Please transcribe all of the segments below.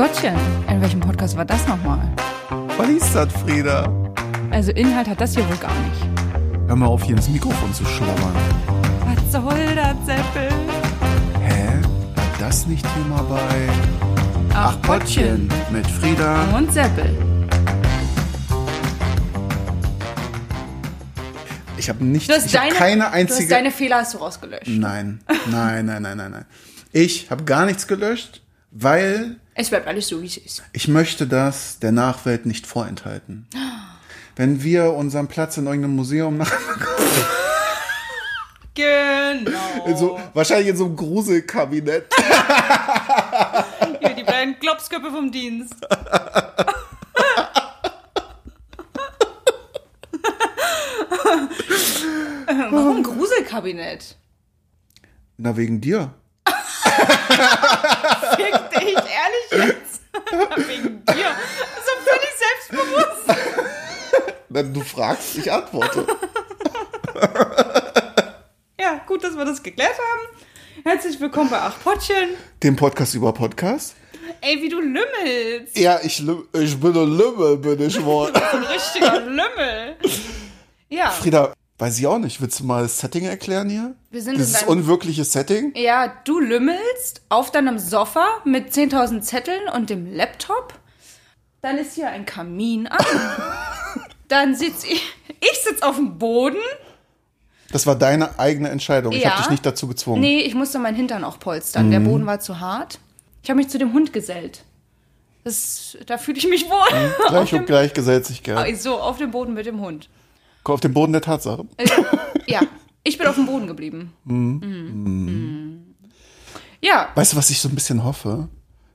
Gottchen, in welchem Podcast war das nochmal? Was ist das, Frieda? Also Inhalt hat das hier wohl gar nicht. Hör mal auf, hier ins Mikrofon zu schlabbern. Was soll das, Seppel? Hä? War das nicht Thema bei Ach, Gottchen. mit Frieda? Und Seppel. Ich habe nicht, Du hast, ich hab deine, keine du hast einzige. deine Fehler hast du rausgelöscht. nein, nein, nein, nein, nein, nein. Ich habe gar nichts gelöscht, weil Es bleibt alles so, wie es ist. ich möchte das der Nachwelt nicht vorenthalten. Wenn wir unseren Platz in irgendeinem Museum nach, Genau. in so, wahrscheinlich in so einem Gruselkabinett. Hier, die beiden Klopsköpfe vom Dienst. Warum Gruselkabinett? Na, wegen dir. Fick dich, ehrlich jetzt? Wegen dir. So völlig selbstbewusst. Na, du fragst, ich antworte. Ja, gut, dass wir das geklärt haben. Herzlich willkommen bei Acht Pottchen. Den Podcast über Podcast. Ey, wie du lümmelst. Ja, ich, ich bin ein Lümmel, bin ich wohl. Ein richtiger Lümmel. Ja, Frieda, weiß ich auch nicht. Willst du mal das Setting erklären hier? Wir sind in Dieses unwirkliche Setting? ja, du lümmelst auf deinem Sofa mit 10.000 Zetteln und dem Laptop. Dann ist hier ein Kamin an. Dann sitz ich, ich sitz auf dem Boden. Das war deine eigene Entscheidung. Ich Ja. habe dich nicht dazu gezwungen. Nee, ich musste meinen Hintern auch polstern. Mhm. Der Boden war zu hart. Ich habe mich zu dem Hund gesellt. Das, da fühle ich mich wohl. auf, Gleich und dem, gleich gesellt sich gern. so, auf dem Boden mit dem Hund. Auf dem Boden der Tatsache. Äh, ja, ich bin auf dem Boden geblieben. Mhm. Ja, Weißt du, was ich so ein bisschen hoffe?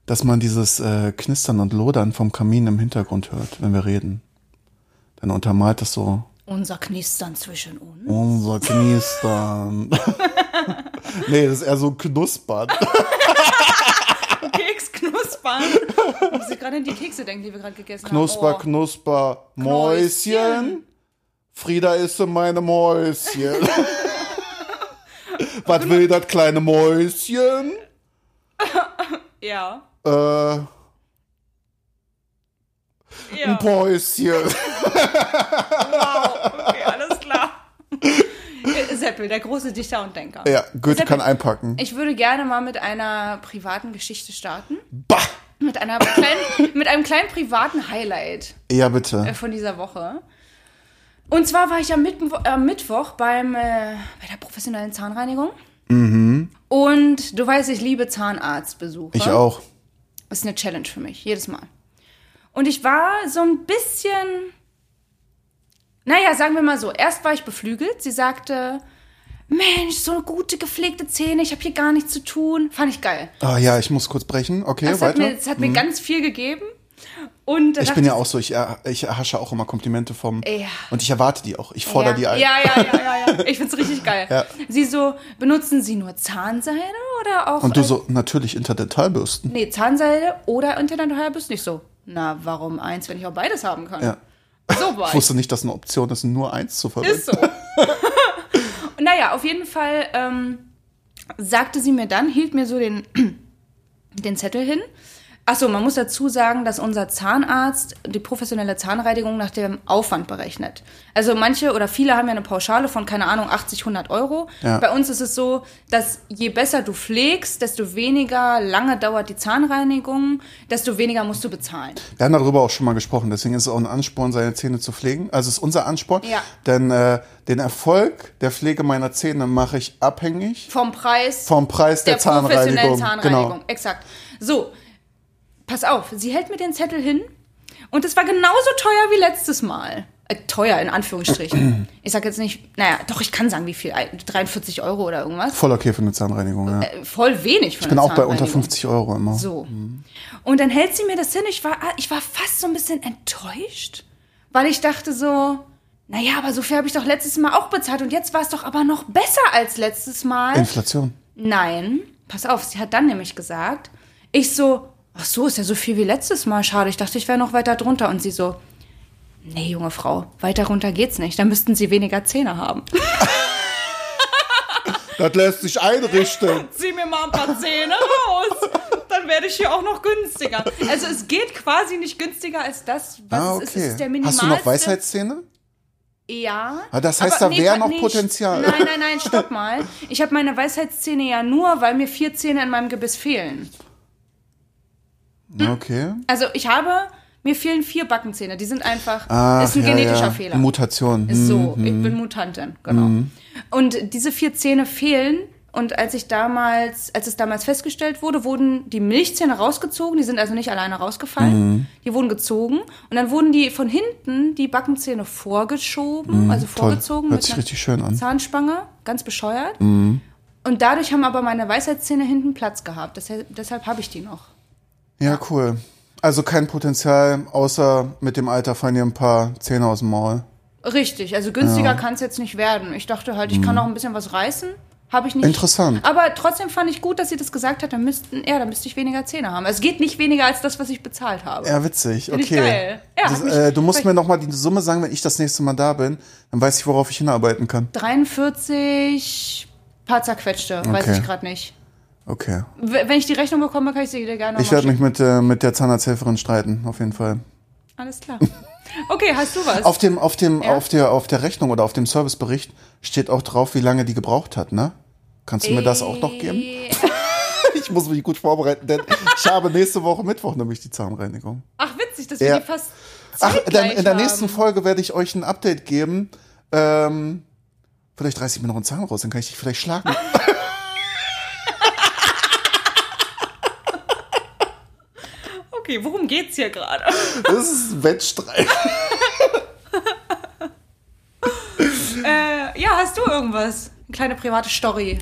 Dass man dieses äh, Knistern und Lodern vom Kamin im Hintergrund hört, wenn wir reden. Dann untermalt das so unser Knistern zwischen uns. unser Knistern. nee, das ist eher so Knuspern. Keks knuspern. Ich muss gerade an die Kekse denken, die wir gerade gegessen Knusper, haben. Oh. knusper, Mäuschen. Knäuschen. Frieda ist meine Mäuschen. Was will das kleine Mäuschen? Ja. Äh, ja. ein Päuschen. Wow. Okay, alles klar. Äh, Seppel, der große Dichter und Denker. Ja, Goethe Seppel, kann einpacken. Ich würde gerne mal mit einer privaten Geschichte starten. Bah! Mit, einer kleinen, mit einem kleinen privaten Highlight Ja, äh, bitte. von dieser Woche. Und zwar war ich am Mittwo äh, Mittwoch beim, äh, bei der professionellen Zahnreinigung. Und du weißt, ich liebe Zahnarztbesuche. Ich auch. ist eine Challenge für mich, jedes Mal. Und ich war so ein bisschen, naja, sagen wir mal so, erst war ich beflügelt. Sie sagte, Mensch, so gute gepflegte Zähne, ich habe hier gar nichts zu tun. Fand ich geil. Ah ja, ich muss kurz brechen. Okay, Das hat weiter. mir, das hat mir ganz viel gegeben. Und ich bin ja auch so, ich, ich erhasche auch immer Komplimente vom. Ja. Und ich erwarte die auch. Ich fordere ja, die ein. Ja, ja, ja, ja, ja. Ich find's richtig geil. Ja. Sie so, benutzen Sie nur Zahnseide oder auch. Und du so, natürlich Interdentalbürsten. Nee, Zahnseide oder Interdentalbürste nicht so. Na, warum eins, wenn ich auch beides haben kann? Ja. So war Ich ich. wusste nicht, dass eine Option ist, nur eins zu verwenden. Ist so. Naja, auf jeden Fall ähm, sagte sie mir dann, hielt mir so den, den Zettel hin. Achso, man muss dazu sagen, dass unser Zahnarzt die professionelle Zahnreinigung nach dem Aufwand berechnet. Also manche oder viele haben ja eine Pauschale von, keine Ahnung, 80, 100 Euro. Ja. Bei uns ist es so, dass je besser du pflegst, desto weniger lange dauert die Zahnreinigung, desto weniger musst du bezahlen. Wir haben darüber auch schon mal gesprochen, deswegen ist es auch ein Ansporn, seine Zähne zu pflegen. Also es ist unser Ansporn. Ja. Denn äh, den Erfolg der Pflege meiner Zähne mache ich abhängig Vom Preis vom Preis der, der professionellen Zahnreinigung. Zahnreinigung. Genau. Exakt. So, pass auf, sie hält mir den Zettel hin und es war genauso teuer wie letztes Mal. Äh, teuer in Anführungsstrichen. ich sag jetzt nicht, naja, doch, ich kann sagen, wie viel. 43 Euro oder irgendwas. Voll okay für eine Zahnreinigung, ja. Äh, Voll wenig von ich bin auch bei unter 50 Euro immer. So. Und dann hält sie mir das hin. Ich war, ich war fast so ein bisschen enttäuscht, weil ich dachte so, naja, aber so viel habe ich doch letztes Mal auch bezahlt und jetzt war es doch aber noch besser als letztes Mal. Inflation. Nein, pass auf, sie hat dann nämlich gesagt, ich so, ach so, ist ja so viel wie letztes Mal, schade, ich dachte, ich wäre noch weiter drunter. Und sie so, nee, junge Frau, weiter runter geht's nicht, dann müssten sie weniger Zähne haben. Das lässt sich einrichten. Zieh mir mal ein paar Zähne raus, dann werde ich hier auch noch günstiger. Also es geht quasi nicht günstiger als das, was Ah, es ist. Es okay. ist der Hast minimalste. du noch Weisheitszähne? Ja. Ah, das heißt, da wäre noch Potenzial. Nein, nein, nein, stopp mal. Ich habe meine Weisheitszähne ja nur, weil mir vier Zähne in meinem Gebiss fehlen. Okay. Also ich habe, mir fehlen vier Backenzähne. Die sind einfach, Ah, ist ein ja, genetischer ja. Fehler. Mutation. Ist so, ich bin Mutantin, genau. Und diese vier Zähne fehlen. Und als ich damals, als es damals festgestellt wurde, wurden die Milchzähne rausgezogen. Die sind also nicht alleine rausgefallen. Die wurden gezogen. Und dann wurden die von hinten die Backenzähne vorgeschoben, also Toll. vorgezogen Hört mit sich einer richtig schön an. Zahnspange, ganz bescheuert. Und dadurch haben aber meine Weisheitszähne hinten Platz gehabt. Deshalb, deshalb habe ich die noch. Ja, cool. Also kein Potenzial, außer mit dem Alter fallen dir ein paar Zähne aus dem Maul. Richtig, also günstiger kann es jetzt nicht werden. Ich dachte halt, ich kann noch ein bisschen was reißen. Habe ich nicht. Interessant. Aber trotzdem fand ich gut, dass sie das gesagt hat, dann müssten, ja, dann müsste ich weniger Zähne haben. Es geht nicht weniger als das, was ich bezahlt habe. Ja, witzig. Find Okay. geil. Ja, das, äh, du musst mir noch mal die Summe sagen, wenn ich das nächste Mal da bin. Dann weiß ich, worauf ich hinarbeiten kann. 43 paar zerquetschte, weiß Okay. ich gerade nicht. Okay. Wenn ich die Rechnung bekomme, kann ich sie dir gerne Ich werde mich mit, äh, mit der Zahnarzthelferin streiten, auf jeden Fall. Alles klar. Okay, hast du was? Auf dem, auf dem, Ja. auf der, auf der Rechnung oder auf dem Servicebericht steht auch drauf, wie lange die gebraucht hat, ne? Kannst du mir das auch noch geben? Äh, Ich muss mich gut vorbereiten, denn ich habe nächste Woche Mittwoch nämlich die Zahnreinigung. Ach, witzig, dass Ja. wir die fast Ach, dann, in der haben. nächsten Folge werde ich euch ein Update geben. Ähm, vielleicht reiß ich mir noch einen Zahn raus, dann kann ich dich vielleicht schlagen. Okay, worum geht's hier gerade? Das ist ein Wettstreit. äh, ja, hast du irgendwas? Eine kleine private Story.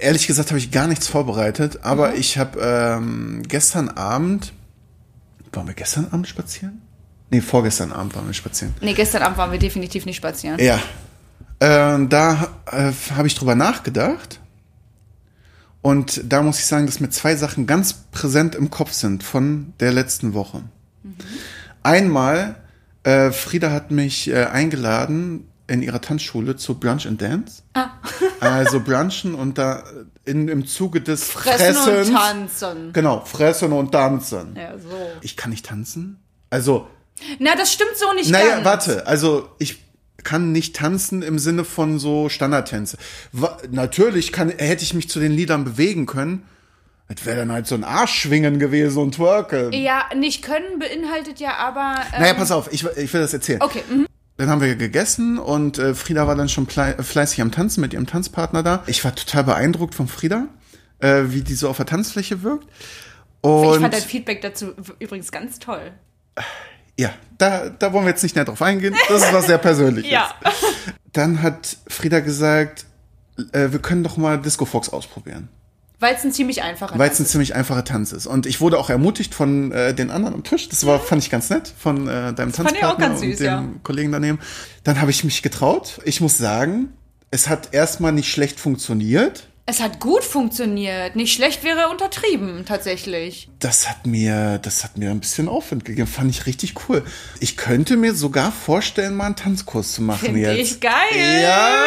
Ehrlich gesagt habe ich gar nichts vorbereitet, aber Mhm. ich habe ähm, gestern Abend. Waren wir gestern Abend spazieren? Nee, vorgestern Abend waren wir spazieren. Nee, gestern Abend waren wir definitiv nicht spazieren. Ja. Äh, da äh, habe ich drüber nachgedacht. Und da muss ich sagen, dass mir zwei Sachen ganz präsent im Kopf sind von der letzten Woche. Einmal, äh, Frieda hat mich äh, eingeladen in ihrer Tanzschule zu Brunch and Dance. Also brunchen und da in, im Zuge des Fressen Fressens. und tanzen. Genau, fressen und tanzen. Ja, so. Ich kann nicht tanzen. Also, Na, das stimmt so nicht naja, ganz. warte, also ich kann nicht tanzen im Sinne von so Standardtänze. Wa natürlich kann, hätte ich mich zu den Liedern bewegen können. Das wäre dann halt so ein Arschschwingen gewesen und twerken. Ja, nicht können beinhaltet ja aber. Ähm, Naja, pass auf, ich, ich will das erzählen. Okay, mhm. Dann haben wir gegessen und äh, Frieda war dann schon plei- fleißig am Tanzen mit ihrem Tanzpartner da. Ich war total beeindruckt von Frieda, äh, wie die so auf der Tanzfläche wirkt. Und ich fand dein Feedback dazu übrigens ganz toll. Ja, da, da wollen wir jetzt nicht näher drauf eingehen. Das ist was sehr Persönliches. Ja. Dann hat Frieda gesagt, äh, wir können doch mal Disco Fox ausprobieren. Weil es ein ziemlich einfacher Weil es ein ziemlich einfacher Tanz ist. Und ich wurde auch ermutigt von äh, den anderen am Tisch. Das war, fand ich ganz nett, von äh, deinem fand ich auch Tanzpartner ganz süß, und dem ja. Kollegen daneben. Dann habe ich mich getraut. Ich muss sagen, es hat erstmal nicht schlecht funktioniert. Es hat gut funktioniert. Nicht schlecht wäre untertrieben, tatsächlich. Das hat mir, das hat mir ein bisschen Aufwind gegeben. Fand ich richtig cool. Ich könnte mir sogar vorstellen, mal einen Tanzkurs zu machen Finde jetzt. ich geil. Ja,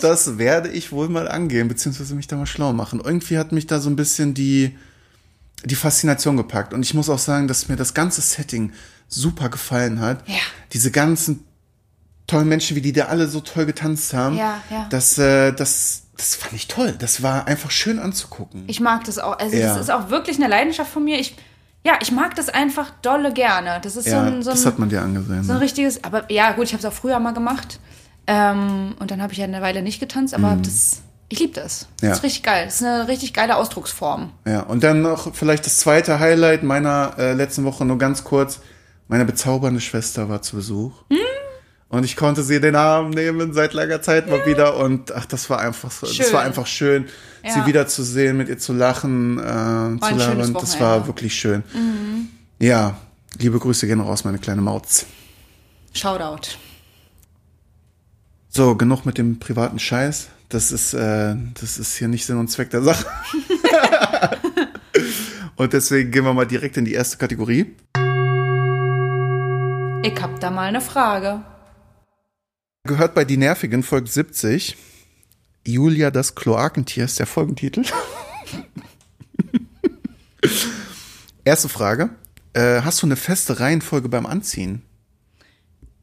das werde ich wohl mal angehen, beziehungsweise mich da mal schlau machen. Irgendwie hat mich da so ein bisschen die, die Faszination gepackt. Und ich muss auch sagen, dass mir das ganze Setting super gefallen hat. Ja. Diese ganzen tollen Menschen, wie die da alle so toll getanzt haben. Ja, ja. Das, äh, das, das fand ich toll. Das war einfach schön anzugucken. Ich mag das auch. Also Ja. das ist auch wirklich eine Leidenschaft von mir. Ich, ja, ich mag das einfach dolle gerne. Das ist ja, so ein, so das ein, hat man dir angesehen. so ein ne? richtiges. Aber ja, gut, ich habe es auch früher mal gemacht. Ähm, und dann habe ich ja eine Weile nicht getanzt, aber das. Ich liebe das. Mhm. Ja. Das ist richtig geil. Das ist eine richtig geile Ausdrucksform. Ja, und dann noch vielleicht das zweite Highlight meiner äh, letzten Woche nur ganz kurz. Meine bezaubernde Schwester war zu Besuch. Hm? Und ich konnte sie den Arm nehmen seit langer Zeit mal wieder. Und ach, das war einfach so, das Schön. war einfach schön, Ja. sie wiederzusehen, mit ihr zu lachen, äh, zu labern. Das war wirklich schön. Ja, liebe Grüße gehen raus, meine kleine Mauz. Shoutout. So, genug mit dem privaten Scheiß. Das ist, äh, das ist hier nicht Sinn und Zweck der Sache. und deswegen gehen wir mal direkt in die erste Kategorie. Ich hab da mal eine Frage. Gehört bei Die Nervigen, Folge 70. Julia, das Kloakentier ist der Folgentitel. Erste Frage. Äh, hast du eine feste Reihenfolge beim Anziehen?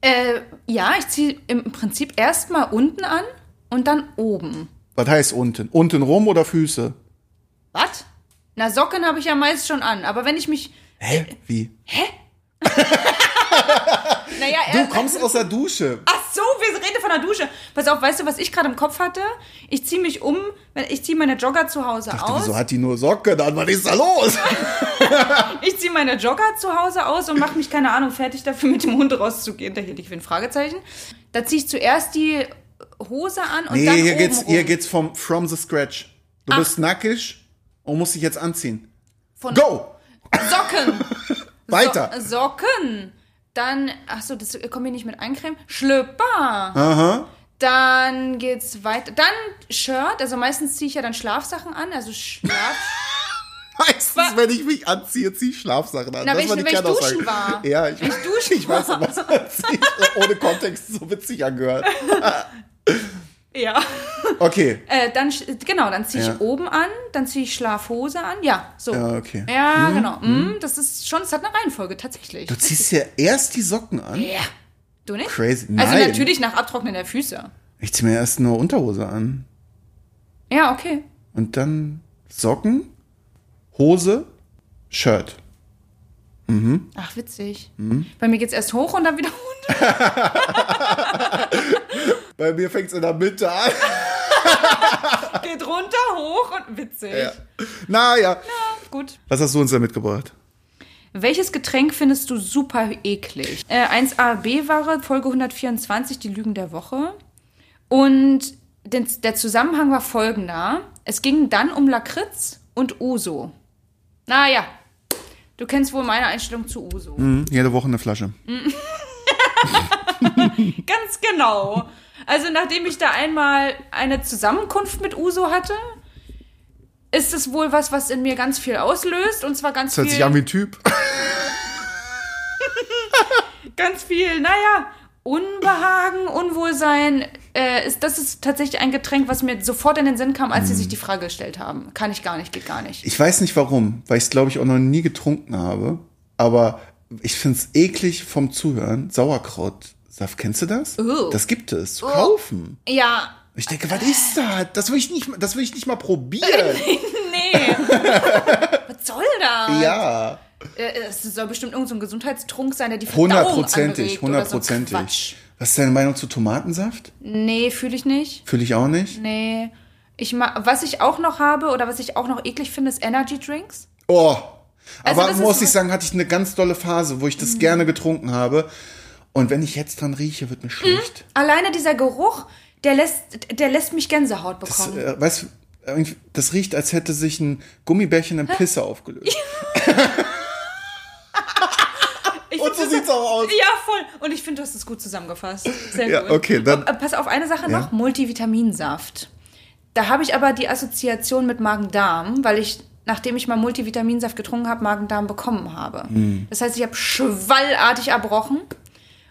Äh, ja, ich ziehe im Prinzip erstmal unten an und dann oben. Was heißt unten? Unten rum oder Füße? Was? Na, Socken habe ich ja meist schon an, aber wenn ich mich. Hä? Wie? Naja, Du kommst aus der Dusche. Ach so, wir reden von der Dusche. Pass auf, weißt du, was ich gerade im Kopf hatte? Ich ziehe mich um, wenn- ich ziehe meine Jogger zu Hause Dachte, aus. wieso hat die nur Socken an? Was ist da los? Ich ziehe meine Jogger zu Hause aus und mache mich, keine Ahnung, fertig dafür, mit dem Hund rauszugehen. Da hielt ich für ein Fragezeichen. Da ziehe ich zuerst die Hose an und Nee, dann hier geht's, rum. hier geht's vom From the Scratch. Du Ach. bist nackig und musst dich jetzt anziehen. Von Go! Socken. Weiter. So, Socken. Dann, ach so, das kommt hier nicht mit eincremen. Schlüpper. Aha. Dann geht's weiter. Dann Shirt. Also meistens ziehe ich ja dann Schlafsachen an. Also Schlaf. Meistens, wenn ich mich anziehe, ziehe ich Schlafsachen an. Na, Das wenn war ich- wenn ich duschen war. Ja, ich, Wenn ich duschen ich weiß, was man. Ohne Kontext so witzig angehört. ja. Okay. Äh, dann, genau, dann ziehe ich Ja. oben an, dann ziehe ich Schlafhose an. Ja, so. Ja, okay. Ja, genau. Mm, das ist schon, es hat eine Reihenfolge, tatsächlich. Du ziehst ja erst die Socken an. Ja. Du nicht? Crazy. Also Nein. natürlich nach Abtrocknen der Füße. Ich ziehe mir erst nur Unterhose an. Ja, okay. Und dann Socken, Hose, Shirt. Ach, witzig. Mhm. Bei mir geht's erst hoch und dann wieder runter. Bei mir fängt's in der Mitte an. Geht runter, hoch und witzig. Ja. Naja. Gut. Was hast du uns da mitgebracht? Welches Getränk findest du super eklig? Äh, 1AB-Ware, Folge 124, die Lügen der Woche. Und den, der Zusammenhang war folgender. Es ging dann um Lakritz und Uso. Naja, du kennst wohl meine Einstellung zu Uso. Hm, jede Woche eine Flasche. Ganz genau. Also nachdem ich da einmal eine Zusammenkunft mit Uso hatte, ist es wohl was, was in mir ganz viel auslöst. Und zwar ganz Das hört viel... sich an wie ein Typ. ganz viel, naja, Unbehagen, Unwohlsein. Äh, ist, das ist tatsächlich ein Getränk, was mir sofort in den Sinn kam, als sie sich die Frage gestellt haben. Kann ich gar nicht, geht gar nicht. Ich weiß nicht warum, weil ich es, glaube ich, auch noch nie getrunken habe. Aber ich finde es eklig vom Zuhören. Sauerkrautsaft, kennst du das? Oh. Das gibt es zu kaufen. Ja, Ich denke, was ist das? Das will ich nicht, das will ich nicht mal probieren. nee. was soll das? ja, Äh, Es soll bestimmt irgendein so ein Gesundheitstrunk sein, der die Verdauung hundertprozentig, so hundertprozentig. Quatsch. Was ist deine Meinung zu Tomatensaft? Nee, fühle ich nicht. Fühle ich auch nicht. Nee. Ich ma was ich auch noch habe oder was ich auch noch eklig finde, ist Energy Drinks. Oh. Also Aber muss so- ich sagen, hatte ich eine ganz dolle Phase, wo ich das gerne getrunken habe. Und wenn ich jetzt dran rieche, wird mir schlecht. Alleine dieser Geruch, der lässt, der lässt mich Gänsehaut Das, bekommen. äh, weißt das riecht, als hätte sich ein Gummibärchen in Pisse aufgelöst. Ich Und so das- sieht's auch aus. Ja, voll. Und ich finde, du hast es gut zusammengefasst. Sehr Ja, gut. okay, dann- Und, äh, Pass auf, eine Sache Ja. noch: Multivitaminsaft. Da habe ich aber die Assoziation mit Magen-Darm, weil ich, nachdem ich mal Multivitaminsaft getrunken habe, Magen-Darm bekommen habe. Hm. Das heißt, ich habe schwallartig erbrochen.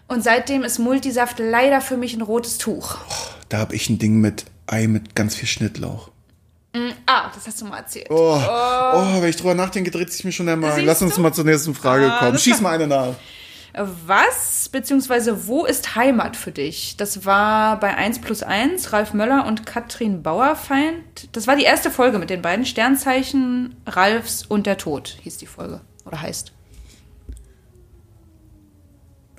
Und seitdem ist Multisaft leider für mich ein rotes Tuch. Da habe ich ein Ding mit Ei mit ganz viel Schnittlauch. Ah, das hast du mal erzählt. Oh, oh. wenn ich drüber nachdenke, dreht sich mir schon der Magen. Lass uns du? mal zur nächsten Frage Ah, kommen. Schieß mal eine nach. Was bzw. wo ist Heimat für dich? Das war bei 1 plus 1, Ralf Möller und Katrin Bauerfeind. Das war die erste Folge mit den beiden Sternzeichen Ralfs und der Tod, hieß die Folge. Oder heißt.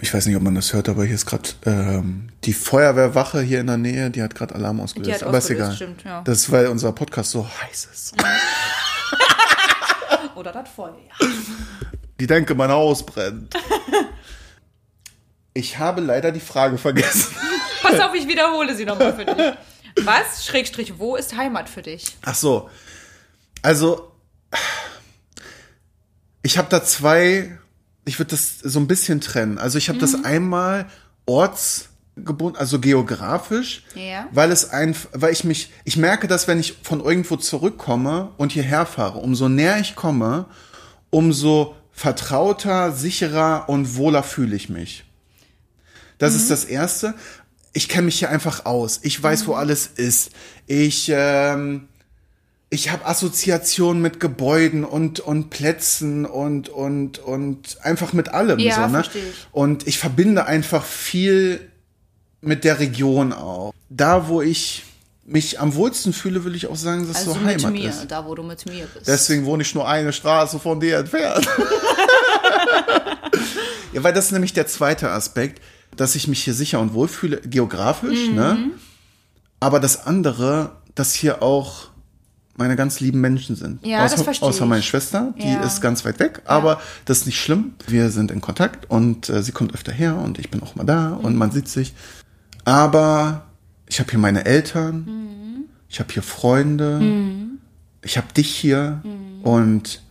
Ich weiß nicht, ob man das hört, aber hier ist gerade ähm, die Feuerwehrwache hier in der Nähe, die hat gerade Alarm ausgelöst. Die hat aber ist egal. stimmt, ja. Das ist, weil unser Podcast so heiß ist. Oder das Feuer. Die denke, mein Haus brennt. Ich habe leider die Frage vergessen. Pass auf, ich wiederhole sie nochmal für dich. Was, Schrägstrich, wo ist Heimat für dich? Ach so. Also, ich habe da zwei, ich würde das so ein bisschen trennen. Also ich habe das einmal ortsgebunden, also geografisch, Ja. weil es ein, weil ich mich, ich merke, dass wenn ich von irgendwo zurückkomme und hierher fahre, umso näher ich komme, umso vertrauter, sicherer und wohler fühle ich mich. Das ist das Erste. Ich kenne mich hier einfach aus. Ich weiß, wo alles ist. Ich, ähm, ich habe Assoziationen mit Gebäuden und und Plätzen und und und einfach mit allem Ja, so, ne? ich. Und ich verbinde einfach viel mit der Region auch. Da, wo ich mich am wohlsten fühle, will ich auch sagen, dass Also so Heimat mir, ist. da wo du mit mir bist. Deswegen wohne ich nur eine Straße von dir entfernt. ja, weil das ist nämlich der zweite Aspekt, dass ich mich hier sicher und wohl fühle, geografisch, ne? Mhm. Aber das andere, dass hier auch meine ganz lieben Menschen sind. Ja, das außer, versteh außer ich. meine Schwester, die Ja. ist ganz weit weg, aber das ist nicht schlimm. Wir sind in Kontakt und äh, sie kommt öfter her und ich bin auch mal da und Mhm. man sieht sich. Aber ich habe hier meine Eltern, Mhm. ich habe hier Freunde, ich habe dich hier und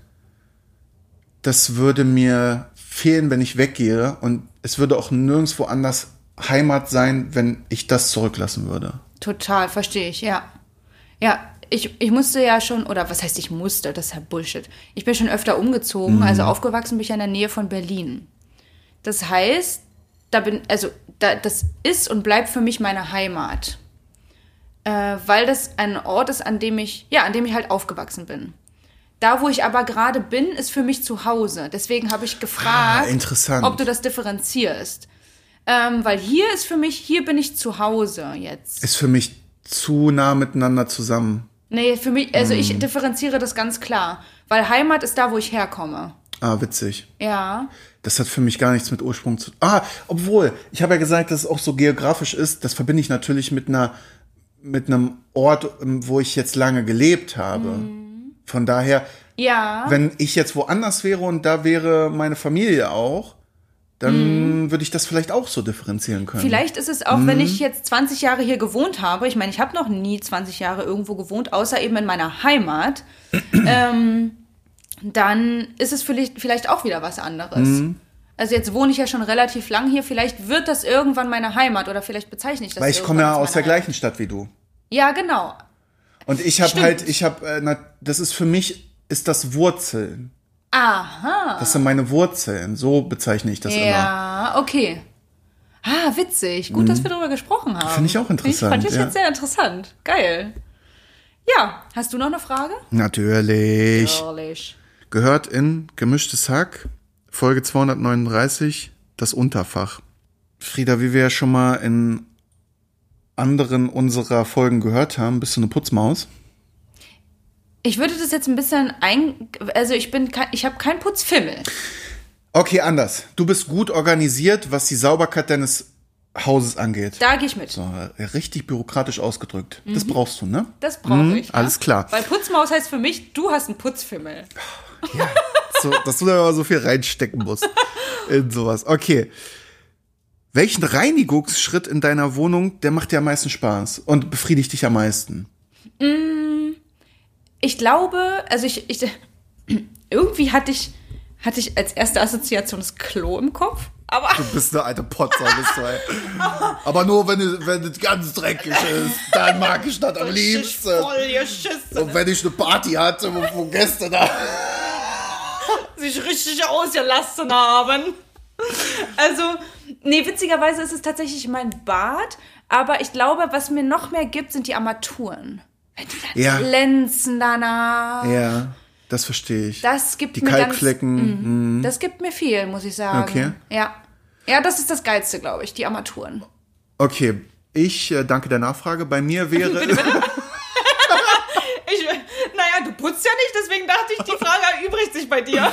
das würde mir fehlen, wenn ich weggehe und es würde auch nirgendwo anders Heimat sein, wenn ich das zurücklassen würde. Total, verstehe ich, ja. Ja, ich, ich musste ja schon, oder was heißt ich musste, das ist ja Bullshit. Ich bin schon öfter umgezogen, also aufgewachsen bin ich in der Nähe von Berlin. Das heißt, da bin, also da, das ist und bleibt für mich meine Heimat. Äh, weil das ein Ort ist, an dem ich, ja, an dem ich halt aufgewachsen bin. Da, wo ich aber gerade bin, ist für mich zu Hause. Deswegen habe ich gefragt, Ah, ob du das differenzierst. Ähm, weil hier ist für mich, hier bin ich zu Hause jetzt. Ist für mich zu nah miteinander zusammen. Nee, für mich, also ich differenziere das ganz klar. Weil Heimat ist da, wo ich herkomme. Ah, witzig. Ja. Das hat für mich gar nichts mit Ursprung zu Ah, obwohl, ich habe ja gesagt, dass es auch so geografisch ist. Das verbinde ich natürlich mit einer mit einem Ort, ähm, wo ich jetzt lange gelebt habe. Mhm. Von daher, Ja. wenn ich jetzt woanders wäre und da wäre meine Familie auch, dann würde ich das vielleicht auch so differenzieren können. Mhm. Vielleicht ist es auch, wenn Mhm. ich jetzt 20 Jahre hier gewohnt habe, ich meine, ich habe noch nie 20 Jahre irgendwo gewohnt, außer eben in meiner Heimat, ähm, dann ist es vielleicht, vielleicht auch wieder was anderes. Mhm. Also jetzt wohne ich ja schon relativ lang hier, vielleicht wird das irgendwann meine Heimat oder vielleicht bezeichne ich das Weil ich komme ja aus der Heimat. gleichen Stadt wie du. Ja, genau. Und ich habe halt, ich habe, äh, das ist für mich, ist das Wurzeln. Aha. Das sind meine Wurzeln. So bezeichne ich das immer. Ja, okay. Ah, witzig. Gut, dass wir darüber gesprochen haben. Mhm. Finde ich auch interessant, Fand ich ja. jetzt sehr interessant. Geil. Ja, hast du noch eine Frage? Natürlich. Ehrlich. Gehört in Gemischtes Hack, Folge 239, das Unterfach. Frieda, wie wir ja schon mal in anderen unserer Folgen gehört haben, bist du eine Putzmaus? Ich würde das jetzt ein bisschen ein, also ich bin, kein, ich habe keinen Putzfimmel. Okay, anders. Du bist gut organisiert, was die Sauberkeit deines Hauses angeht. Da gehe ich mit. So, äh, richtig bürokratisch ausgedrückt. Das brauchst du, ne? Das brauche ich. Mhm, alles klar. Weil Putzmaus heißt für mich, du hast einen Putzfimmel. So, dass du da immer so viel reinstecken musst in sowas. Okay. Welchen Reinigungsschritt in deiner Wohnung, der macht dir am meisten Spaß und befriedigt dich am meisten? Ich glaube, also ich, ich irgendwie hatte ich, hatte ich als erste Assoziation das Klo im Kopf. Aber Du bist eine alte Potzer, bist du, ey. Aber nur, wenn, es- wenn es ganz dreckig ist, dann mag ich das am liebsten. voll. Und wenn ich eine Party hatte, wo, wo Gäste da... sich richtig ausgelassen haben. Also, nee, witzigerweise ist es tatsächlich mein Bad, aber ich glaube, was mir noch mehr gibt, sind die Armaturen. Wenn die dann Ja. glänzen danach. Ja, das verstehe ich. Das gibt Die mir Kalkflecken. Ganz, mhm. mm, das gibt mir viel, muss ich sagen. Okay. Ja. Ja, das ist das Geilste, glaube ich, die Armaturen. Okay, ich äh, danke der Nachfrage. Bei mir wäre... Ich, naja, du putzt ja nicht, deswegen dachte ich, die Frage erübrigt sich bei dir.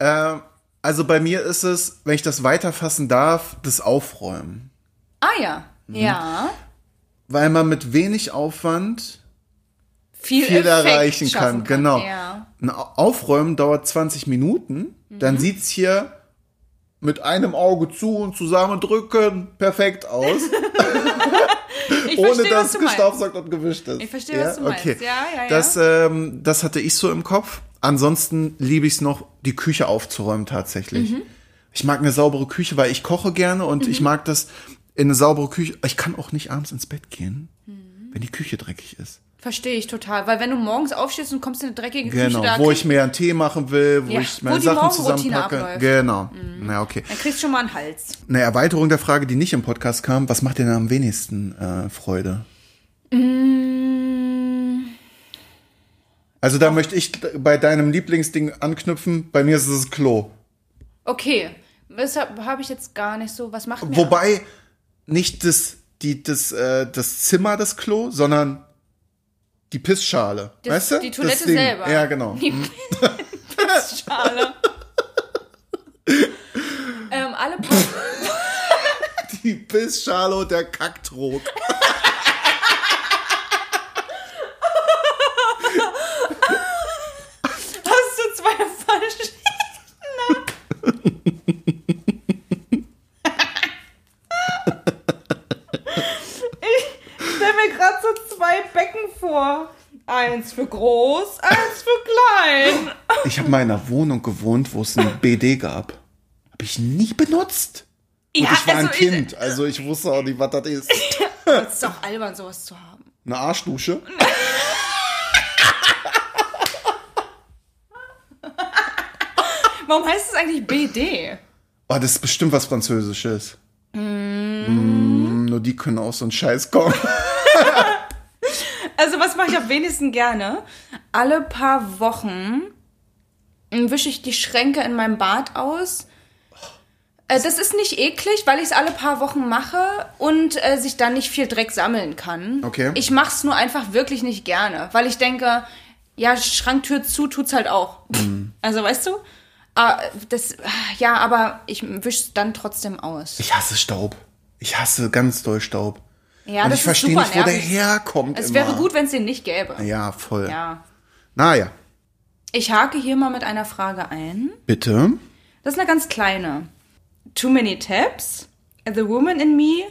Ähm, also bei mir ist es, wenn ich das weiterfassen darf, das Aufräumen. Ah ja. Mhm. Ja. Weil man mit wenig Aufwand Viel, viel erreichen schaffen kann. Genau. Ja. Ein Au- Aufräumen dauert 20 Minuten, dann Mhm. sieht's hier mit einem Auge zu und zusammendrücken perfekt aus, ohne verstehe, dass gestaubsaugt und gewischt ist. Ich verstehe, was du meinst. Okay. Ja, ja, ja. Das, ähm, das hatte ich so im Kopf. Ansonsten liebe ich es noch, die Küche aufzuräumen tatsächlich. Mhm. Ich mag eine saubere Küche, weil ich koche gerne und ich mag das in eine saubere Küche. Ich kann auch nicht abends ins Bett gehen, Mhm. wenn die Küche dreckig ist. Verstehe ich total. Weil wenn du morgens aufstehst und kommst in eine dreckige Küche, Genau, da wo ich mir einen Tee machen will, wo Ja, ich wo meine die Sachen zusammenpacke. abläuft. Mhm. Genau. Na, okay. dann kriegst du schon mal einen Hals. Eine Erweiterung der Frage, die nicht im Podcast kam, was macht dir denn am wenigsten äh, Freude? Mm. Also da möchte ich bei deinem Lieblingsding anknüpfen. Bei mir ist es das Klo. Okay. Weshalb habe ich jetzt gar nicht so. Was macht mir. Wobei nicht das, die, das, äh, das Zimmer das Klo, sondern die Pissschale. Das- weißt du? die Das Toilette Ding. selber. Ja, genau. Die Pissschale. ähm, alle Die Pissschale und der Kacktrog. hast du zwei falsche. ich stelle mir gerade so zwei Becken vor. Eins für groß, eins für klein. Ich habe mal in einer Wohnung gewohnt, wo es ein BD gab. Habe ich nie benutzt. Und Ja, ich war ein also ich- Kind, also ich wusste auch nicht, was das ist. Das ist doch albern, sowas zu haben. Eine Arschdusche. Warum heißt es eigentlich BD? Oh, das ist bestimmt was Französisches. Mm, nur die können aus so einen Scheiß kommen. Also was mache ich am wenigsten gerne? Alle paar Wochen wische ich die Schränke in meinem Bad aus. Äh, Das ist nicht eklig, weil ich es alle paar Wochen mache und äh, sich dann nicht viel Dreck sammeln kann. Okay. Ich mache es nur einfach wirklich nicht gerne, weil ich denke, ja, Schranktür zu tut's halt auch. Also weißt du? Ah, das, ja, aber ich wische es dann trotzdem aus. Ich hasse Staub. Ich hasse ganz doll Staub. Ja, Und das ich verstehe nicht, wo der nervig. herkommt. Es immer. wäre gut, wenn es den nicht gäbe. Ja, voll. Ja. Naja, Ich hake hier mal mit einer Frage ein. bitte. Das ist eine ganz kleine. Too many taps? The Woman in Me?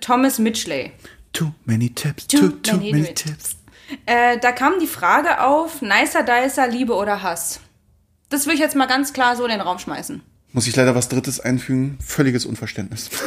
Thomas Mitchley. Too many tips, Too too, too many many, tips. Äh, da kam die Frage auf, nicer dicer, Liebe oder Hass? Das will ich jetzt mal ganz klar so in den Raum schmeißen. Muss ich leider was Drittes einfügen? Völliges Unverständnis.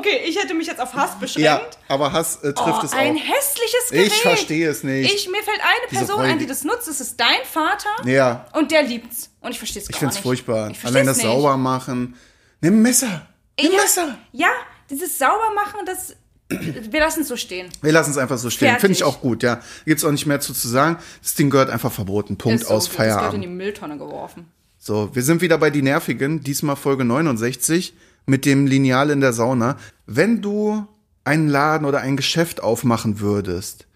Okay, ich hätte mich jetzt auf Hass beschränkt. ja, aber Hass äh, trifft Oh, es ein auch. hässliches Gerät. Ich verstehe es nicht. Ich, mir fällt eine Diese Person ein, Freude. die das nutzt. Das ist dein Vater. Ja. Und der liebt's. Und ich verstehe es gar Ich find's nicht. furchtbar. Allein das nicht. sauber machen. Nimm ein Messer. Nimm ein ja, Messer. Ja, dieses Saubermachen, das. Wir lassen es so stehen. Wir lassen es einfach so stehen. Finde ich auch gut, ja. Gibt's auch nicht mehr zu, zu sagen. Das Ding gehört einfach verboten. Punkt so aus gut. Das gehört in Feierabend. die Mülltonne geworfen. So, wir sind wieder bei die Nervigen. Diesmal Folge 69 mit dem Lineal in der Sauna. Wenn du einen Laden oder ein Geschäft aufmachen würdest,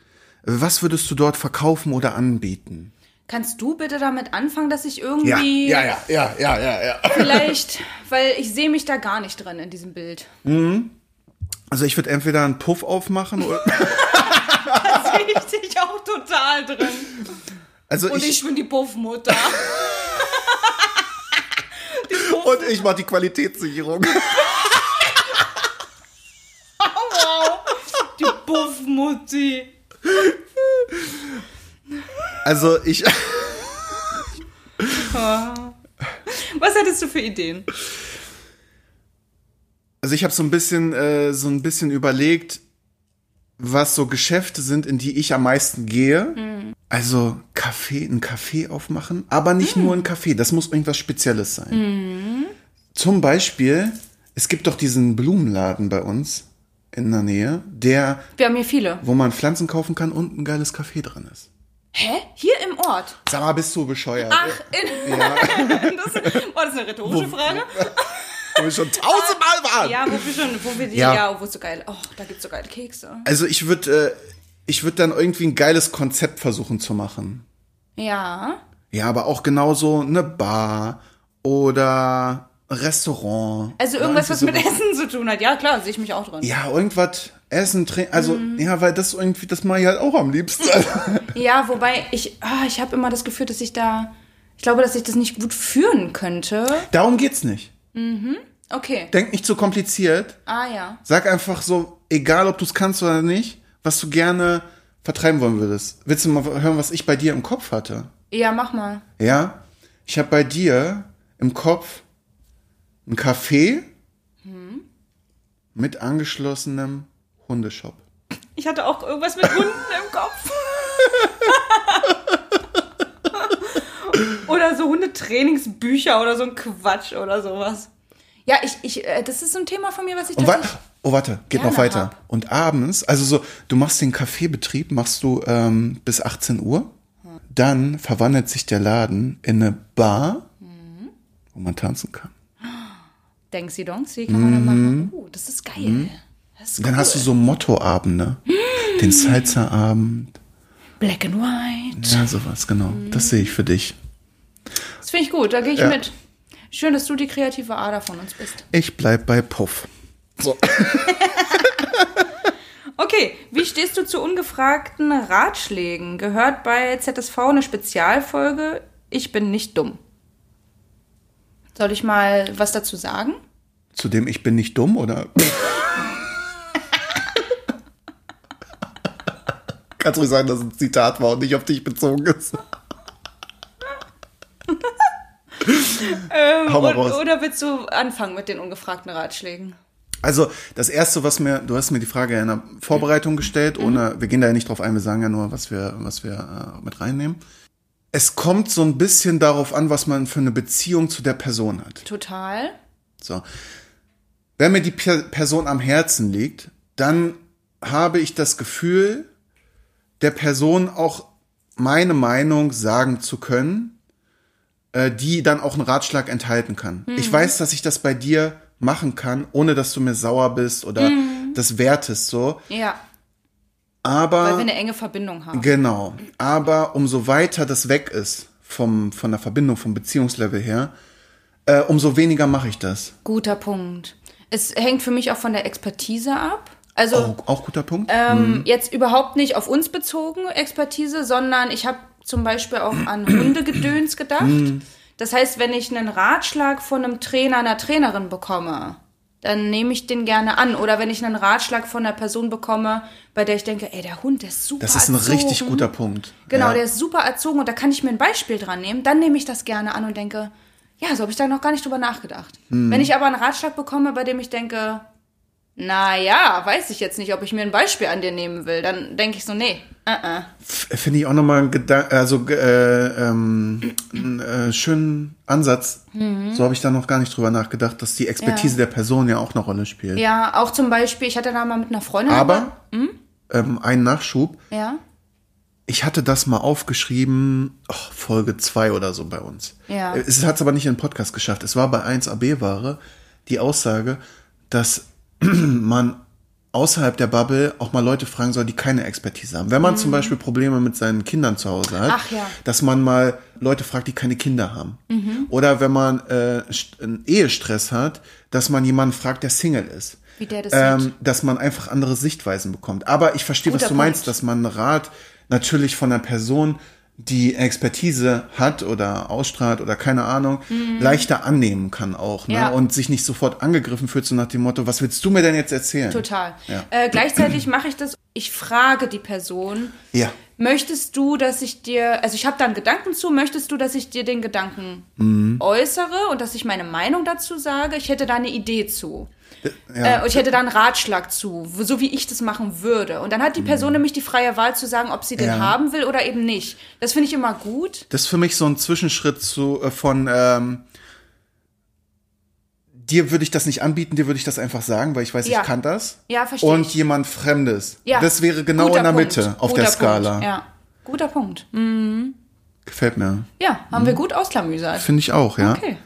was würdest du dort verkaufen oder anbieten? Kannst du bitte damit anfangen, dass ich irgendwie ja, ja, ja, ja, ja, ja. vielleicht, weil ich sehe mich da gar nicht drin in diesem Bild. Also ich würde entweder einen Puff aufmachen oder, Da sehe ich dich auch total drin. also Und ich, ich, bin die Puffmutter. und ich mache die Qualitätssicherung. wow. Die Puffmutti. Also ich, Was hättest du für Ideen? also ich habe so ein bisschen, äh, so ein bisschen überlegt, was so Geschäfte sind, in die ich am meisten gehe. Also Kaffee, ein Café aufmachen, aber nicht nur ein Café. Das muss irgendwas Spezielles sein. Zum Beispiel, es gibt doch diesen Blumenladen bei uns in der Nähe, der, Wir haben hier viele. wo man Pflanzen kaufen kann und ein geiles Café drin ist. Hä? Hier im Ort? Sag mal, bist du bescheuert? Ach, in, Ja, das, war das eine rhetorische Frage? wo wir schon tausendmal waren. Ja, wo wir schon, wo wir die, Ja. ja, wo es so geil, oh, da gibt's so geile Kekse. Also ich würde, äh, ich würde dann irgendwie ein geiles Konzept versuchen zu machen. Ja. Ja, aber auch genauso eine Bar oder Restaurant. Also irgendwas, was mit. Essen zu tun hat. Ja, klar, sehe ich mich auch drin. Ja, irgendwas essen, trinken. Also, Mhm. ja, weil das irgendwie, das mache ich halt auch am liebsten. Ja, wobei ich, ah, ich habe immer das Gefühl, dass ich da, ich glaube, dass ich das nicht gut führen könnte. Darum geht's nicht. Okay. Denk nicht zu kompliziert. Ah ja. Sag einfach so, egal ob du es kannst oder nicht, was du gerne vertreiben wollen würdest. Willst du mal hören, was ich bei dir im Kopf hatte? Ja, mach mal. Ja, ich habe bei dir im Kopf ein Café Hm? mit angeschlossenem Hundeshop. Ich hatte auch irgendwas mit Hunden im Kopf. oder so Hundetrainingsbücher oder so ein Quatsch oder sowas. Ja, ich, ich, äh, das ist so ein Thema von mir, was ich Und wa tatsächlich. oh, warte, geht noch weiter. hab. Und abends, also so, du machst den Kaffeebetrieb, machst du ähm, bis 18 Uhr dann verwandelt sich der Laden in eine Bar, wo man tanzen kann. Denksi Donksi kann man dann machen. Oh, das ist geil. Das ist Mhm. Dann cool. hast du so Mottoabende. Den Salsa-Abend. Black and White. Ja, sowas, genau. Das sehe ich für dich. Finde ich gut, da gehe ich Ja. mit. Schön, dass du die kreative Ader von uns bist. Ich bleib bei Puff. So. Okay, wie stehst du zu ungefragten Ratschlägen? Gehört bei ZSV eine Spezialfolge Ich bin nicht dumm. Soll ich mal was dazu sagen? Zudem, ich bin nicht dumm, oder? Kannst ruhig sagen, dass es ein Zitat war und nicht auf dich bezogen ist. Hau mal Oder, raus. oder willst du anfangen mit den ungefragten Ratschlägen? Also, das erste, was mir, du hast mir die Frage in der Vorbereitung gestellt, ohne, wir gehen da ja nicht drauf ein, wir sagen ja nur, was wir, was wir äh, mit reinnehmen. Es kommt so ein bisschen darauf an, was man für eine Beziehung zu der Person hat. Total. So. Wenn mir die Per- Person am Herzen liegt, dann habe ich das Gefühl, der Person auch meine Meinung sagen zu können, äh, die dann auch einen Ratschlag enthalten kann. Ich weiß, dass ich das bei dir machen kann, ohne dass du mir sauer bist oder das wertest so. Ja, Aber weil wir eine enge Verbindung haben. Genau. Aber umso weiter das weg ist vom, von der Verbindung, vom Beziehungslevel her, äh, umso weniger mache ich das. Guter Punkt. Es hängt für mich auch von der Expertise ab. Also Auch, auch guter Punkt. ähm, jetzt überhaupt nicht auf uns bezogen Expertise, sondern ich habe zum Beispiel auch an Hundegedöns gedacht. Das heißt, wenn ich einen Ratschlag von einem Trainer, einer Trainerin bekomme, dann nehme ich den gerne an. Oder wenn ich einen Ratschlag von einer Person bekomme, bei der ich denke, ey, der Hund, der ist super Das ist ein erzogen. richtig guter Punkt. Genau, ja. der ist super erzogen und da kann ich mir ein Beispiel dran nehmen. Dann nehme ich das gerne an und denke, ja, so habe ich da noch gar nicht drüber nachgedacht. Hm. Wenn ich aber einen Ratschlag bekomme, bei dem ich denke, na ja, weiß ich jetzt nicht, ob ich mir ein Beispiel an dir nehmen will, dann denke ich so, nee, uh -uh. Finde ich auch nochmal einen Gedan also, äh, ähm, einen äh, schönen Ansatz. So habe ich da noch gar nicht drüber nachgedacht, dass die Expertise Mhm. Ja. der Person ja auch eine Rolle spielt. Ja, auch zum Beispiel, ich hatte da mal mit einer Freundin. Aber Hm? ähm, ein Nachschub. Ja, Ich hatte das mal aufgeschrieben, oh, Folge 2 oder so bei uns. Ja. Es hat es aber nicht in den Podcast geschafft. Es war bei 1AB-Ware die Aussage, dass man außerhalb der Bubble auch mal Leute fragen soll, die keine Expertise haben. Wenn man zum Beispiel Probleme mit seinen Kindern zu Hause hat, Mhm. Ach ja. dass man mal Leute fragt, die keine Kinder haben. Mhm. Oder wenn man äh, einen Ehestress hat, dass man jemanden fragt, der Single ist. Wie der das ähm. Dass man einfach andere Sichtweisen bekommt. Aber ich verstehe, was Guter du meinst, Punkt. dass man einen Rat natürlich von einer Person, die Expertise hat oder ausstrahlt oder keine Ahnung, leichter annehmen kann auch. Ne? Mhm. Ja. Und sich nicht sofort angegriffen fühlt, so nach dem Motto, was willst du mir denn jetzt erzählen? total. Ja. Äh, gleichzeitig mache ich das, ich frage die Person, Ja. Möchtest du, dass ich dir, also ich habe da einen Gedanken zu, möchtest du, dass ich dir den Gedanken Mhm. äußere und dass ich meine Meinung dazu sage? Ich hätte da eine Idee zu. Ja. Äh, und ich hätte da einen Ratschlag zu, so wie ich das machen würde. Und dann hat die Person nämlich die freie Wahl zu sagen, ob sie den Mhm. Ja. haben will oder eben nicht. Das finde ich immer gut. Das ist für mich so ein Zwischenschritt zu, äh, von ähm, dir würde ich das nicht anbieten, dir würde ich das einfach sagen, weil ich weiß, Ja. ich kann das. Ja, verstehe Und ich. jemand Fremdes. Ja. Das wäre genau Guter in der Punkt. Mitte auf Guter der Skala. Punkt. Ja, guter Punkt. Hm. Gefällt mir. Ja, haben wir gut ausklamüsert. Finde ich auch, ja. Okay.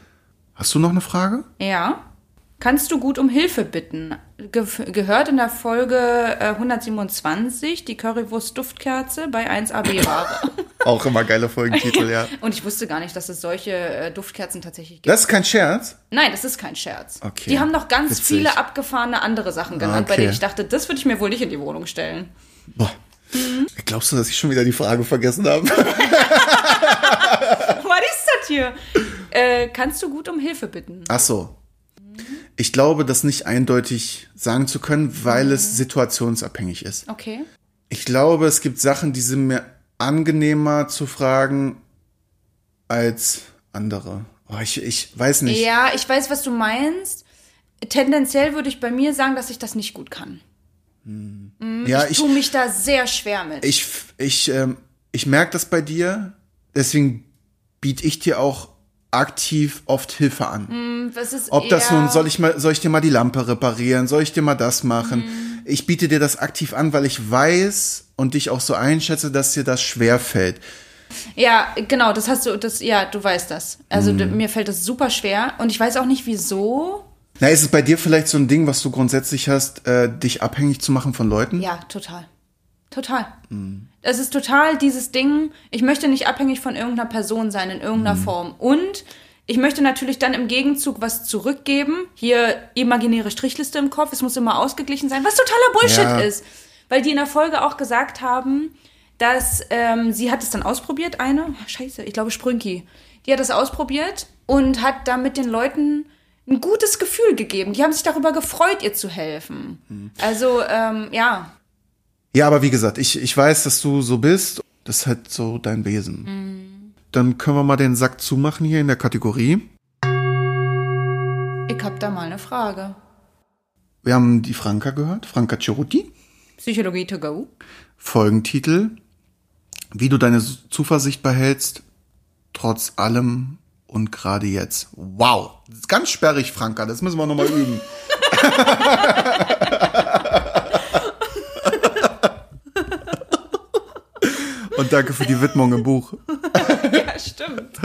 Hast du noch eine Frage? Ja. Kannst du gut um Hilfe bitten? Ge gehört in der Folge äh, 127 die Currywurst-Duftkerze bei 1AB-Ware. Auch immer geile Folgentitel, ja. Und ich wusste gar nicht, dass es solche äh, Duftkerzen tatsächlich gibt. Das ist kein Scherz. Nein, das ist kein Scherz. Okay. Die haben noch ganz Witzig. viele abgefahrene andere Sachen genannt, bei Okay. denen ich dachte, das würde ich mir wohl nicht in die Wohnung stellen. Boah. Glaubst du, dass ich schon wieder die Frage vergessen habe? Was ist das hier? Äh, kannst du gut um Hilfe bitten? Ach so. Ich glaube, das nicht eindeutig sagen zu können, weil es situationsabhängig ist. Okay. Ich glaube, es gibt Sachen, die sind mir angenehmer zu fragen als andere. Oh, ich, ich weiß nicht. Ja, ich weiß, was du meinst. Tendenziell würde ich bei mir sagen, dass ich das nicht gut kann. ja, Ich ich, tue mich da sehr schwer mit. ich, ich, ähm, ich merke das bei dir. Deswegen biete ich dir auch aktiv oft Hilfe an. Ist Ob das nun, soll ich mal, soll ich dir mal die Lampe reparieren? Soll ich dir mal das machen? Mhm. Ich biete dir das aktiv an, weil ich weiß und dich auch so einschätze, dass dir das schwer fällt. Ja, genau, das hast du, das, ja, du weißt das. Also d- mir fällt das super schwer und ich weiß auch nicht wieso. Na, ist es bei dir vielleicht so ein Ding, was du grundsätzlich hast, äh, dich abhängig zu machen von Leuten? Ja, total. Total. Mhm. Es ist total dieses Ding, ich möchte nicht abhängig von irgendeiner Person sein in irgendeiner Mhm. Form. Und ich möchte natürlich dann im Gegenzug was zurückgeben. Hier imaginäre Strichliste im Kopf, es muss immer ausgeglichen sein, was totaler Bullshit Ja. ist. Weil die in der Folge auch gesagt haben, dass ähm, sie hat es dann ausprobiert, eine, scheiße, ich glaube Sprünki, die hat es ausprobiert und hat damit den Leuten ein gutes Gefühl gegeben. Die haben sich darüber gefreut, ihr zu helfen. Mhm. Also, ähm, ja, Ja, aber wie gesagt, ich, ich weiß, dass du so bist. Das ist halt so dein Wesen. Mhm. Dann können wir mal den Sack zumachen hier in der Kategorie. ich hab da mal eine Frage. Wir haben die Franka gehört, Franka Ceruti. Psychologie to go. Folgentitel. Wie du deine Zuversicht behältst, trotz allem und gerade jetzt. Wow. Ganz sperrig, Franka. Das müssen wir nochmal üben. und danke für die Widmung im Buch. Ja, stimmt.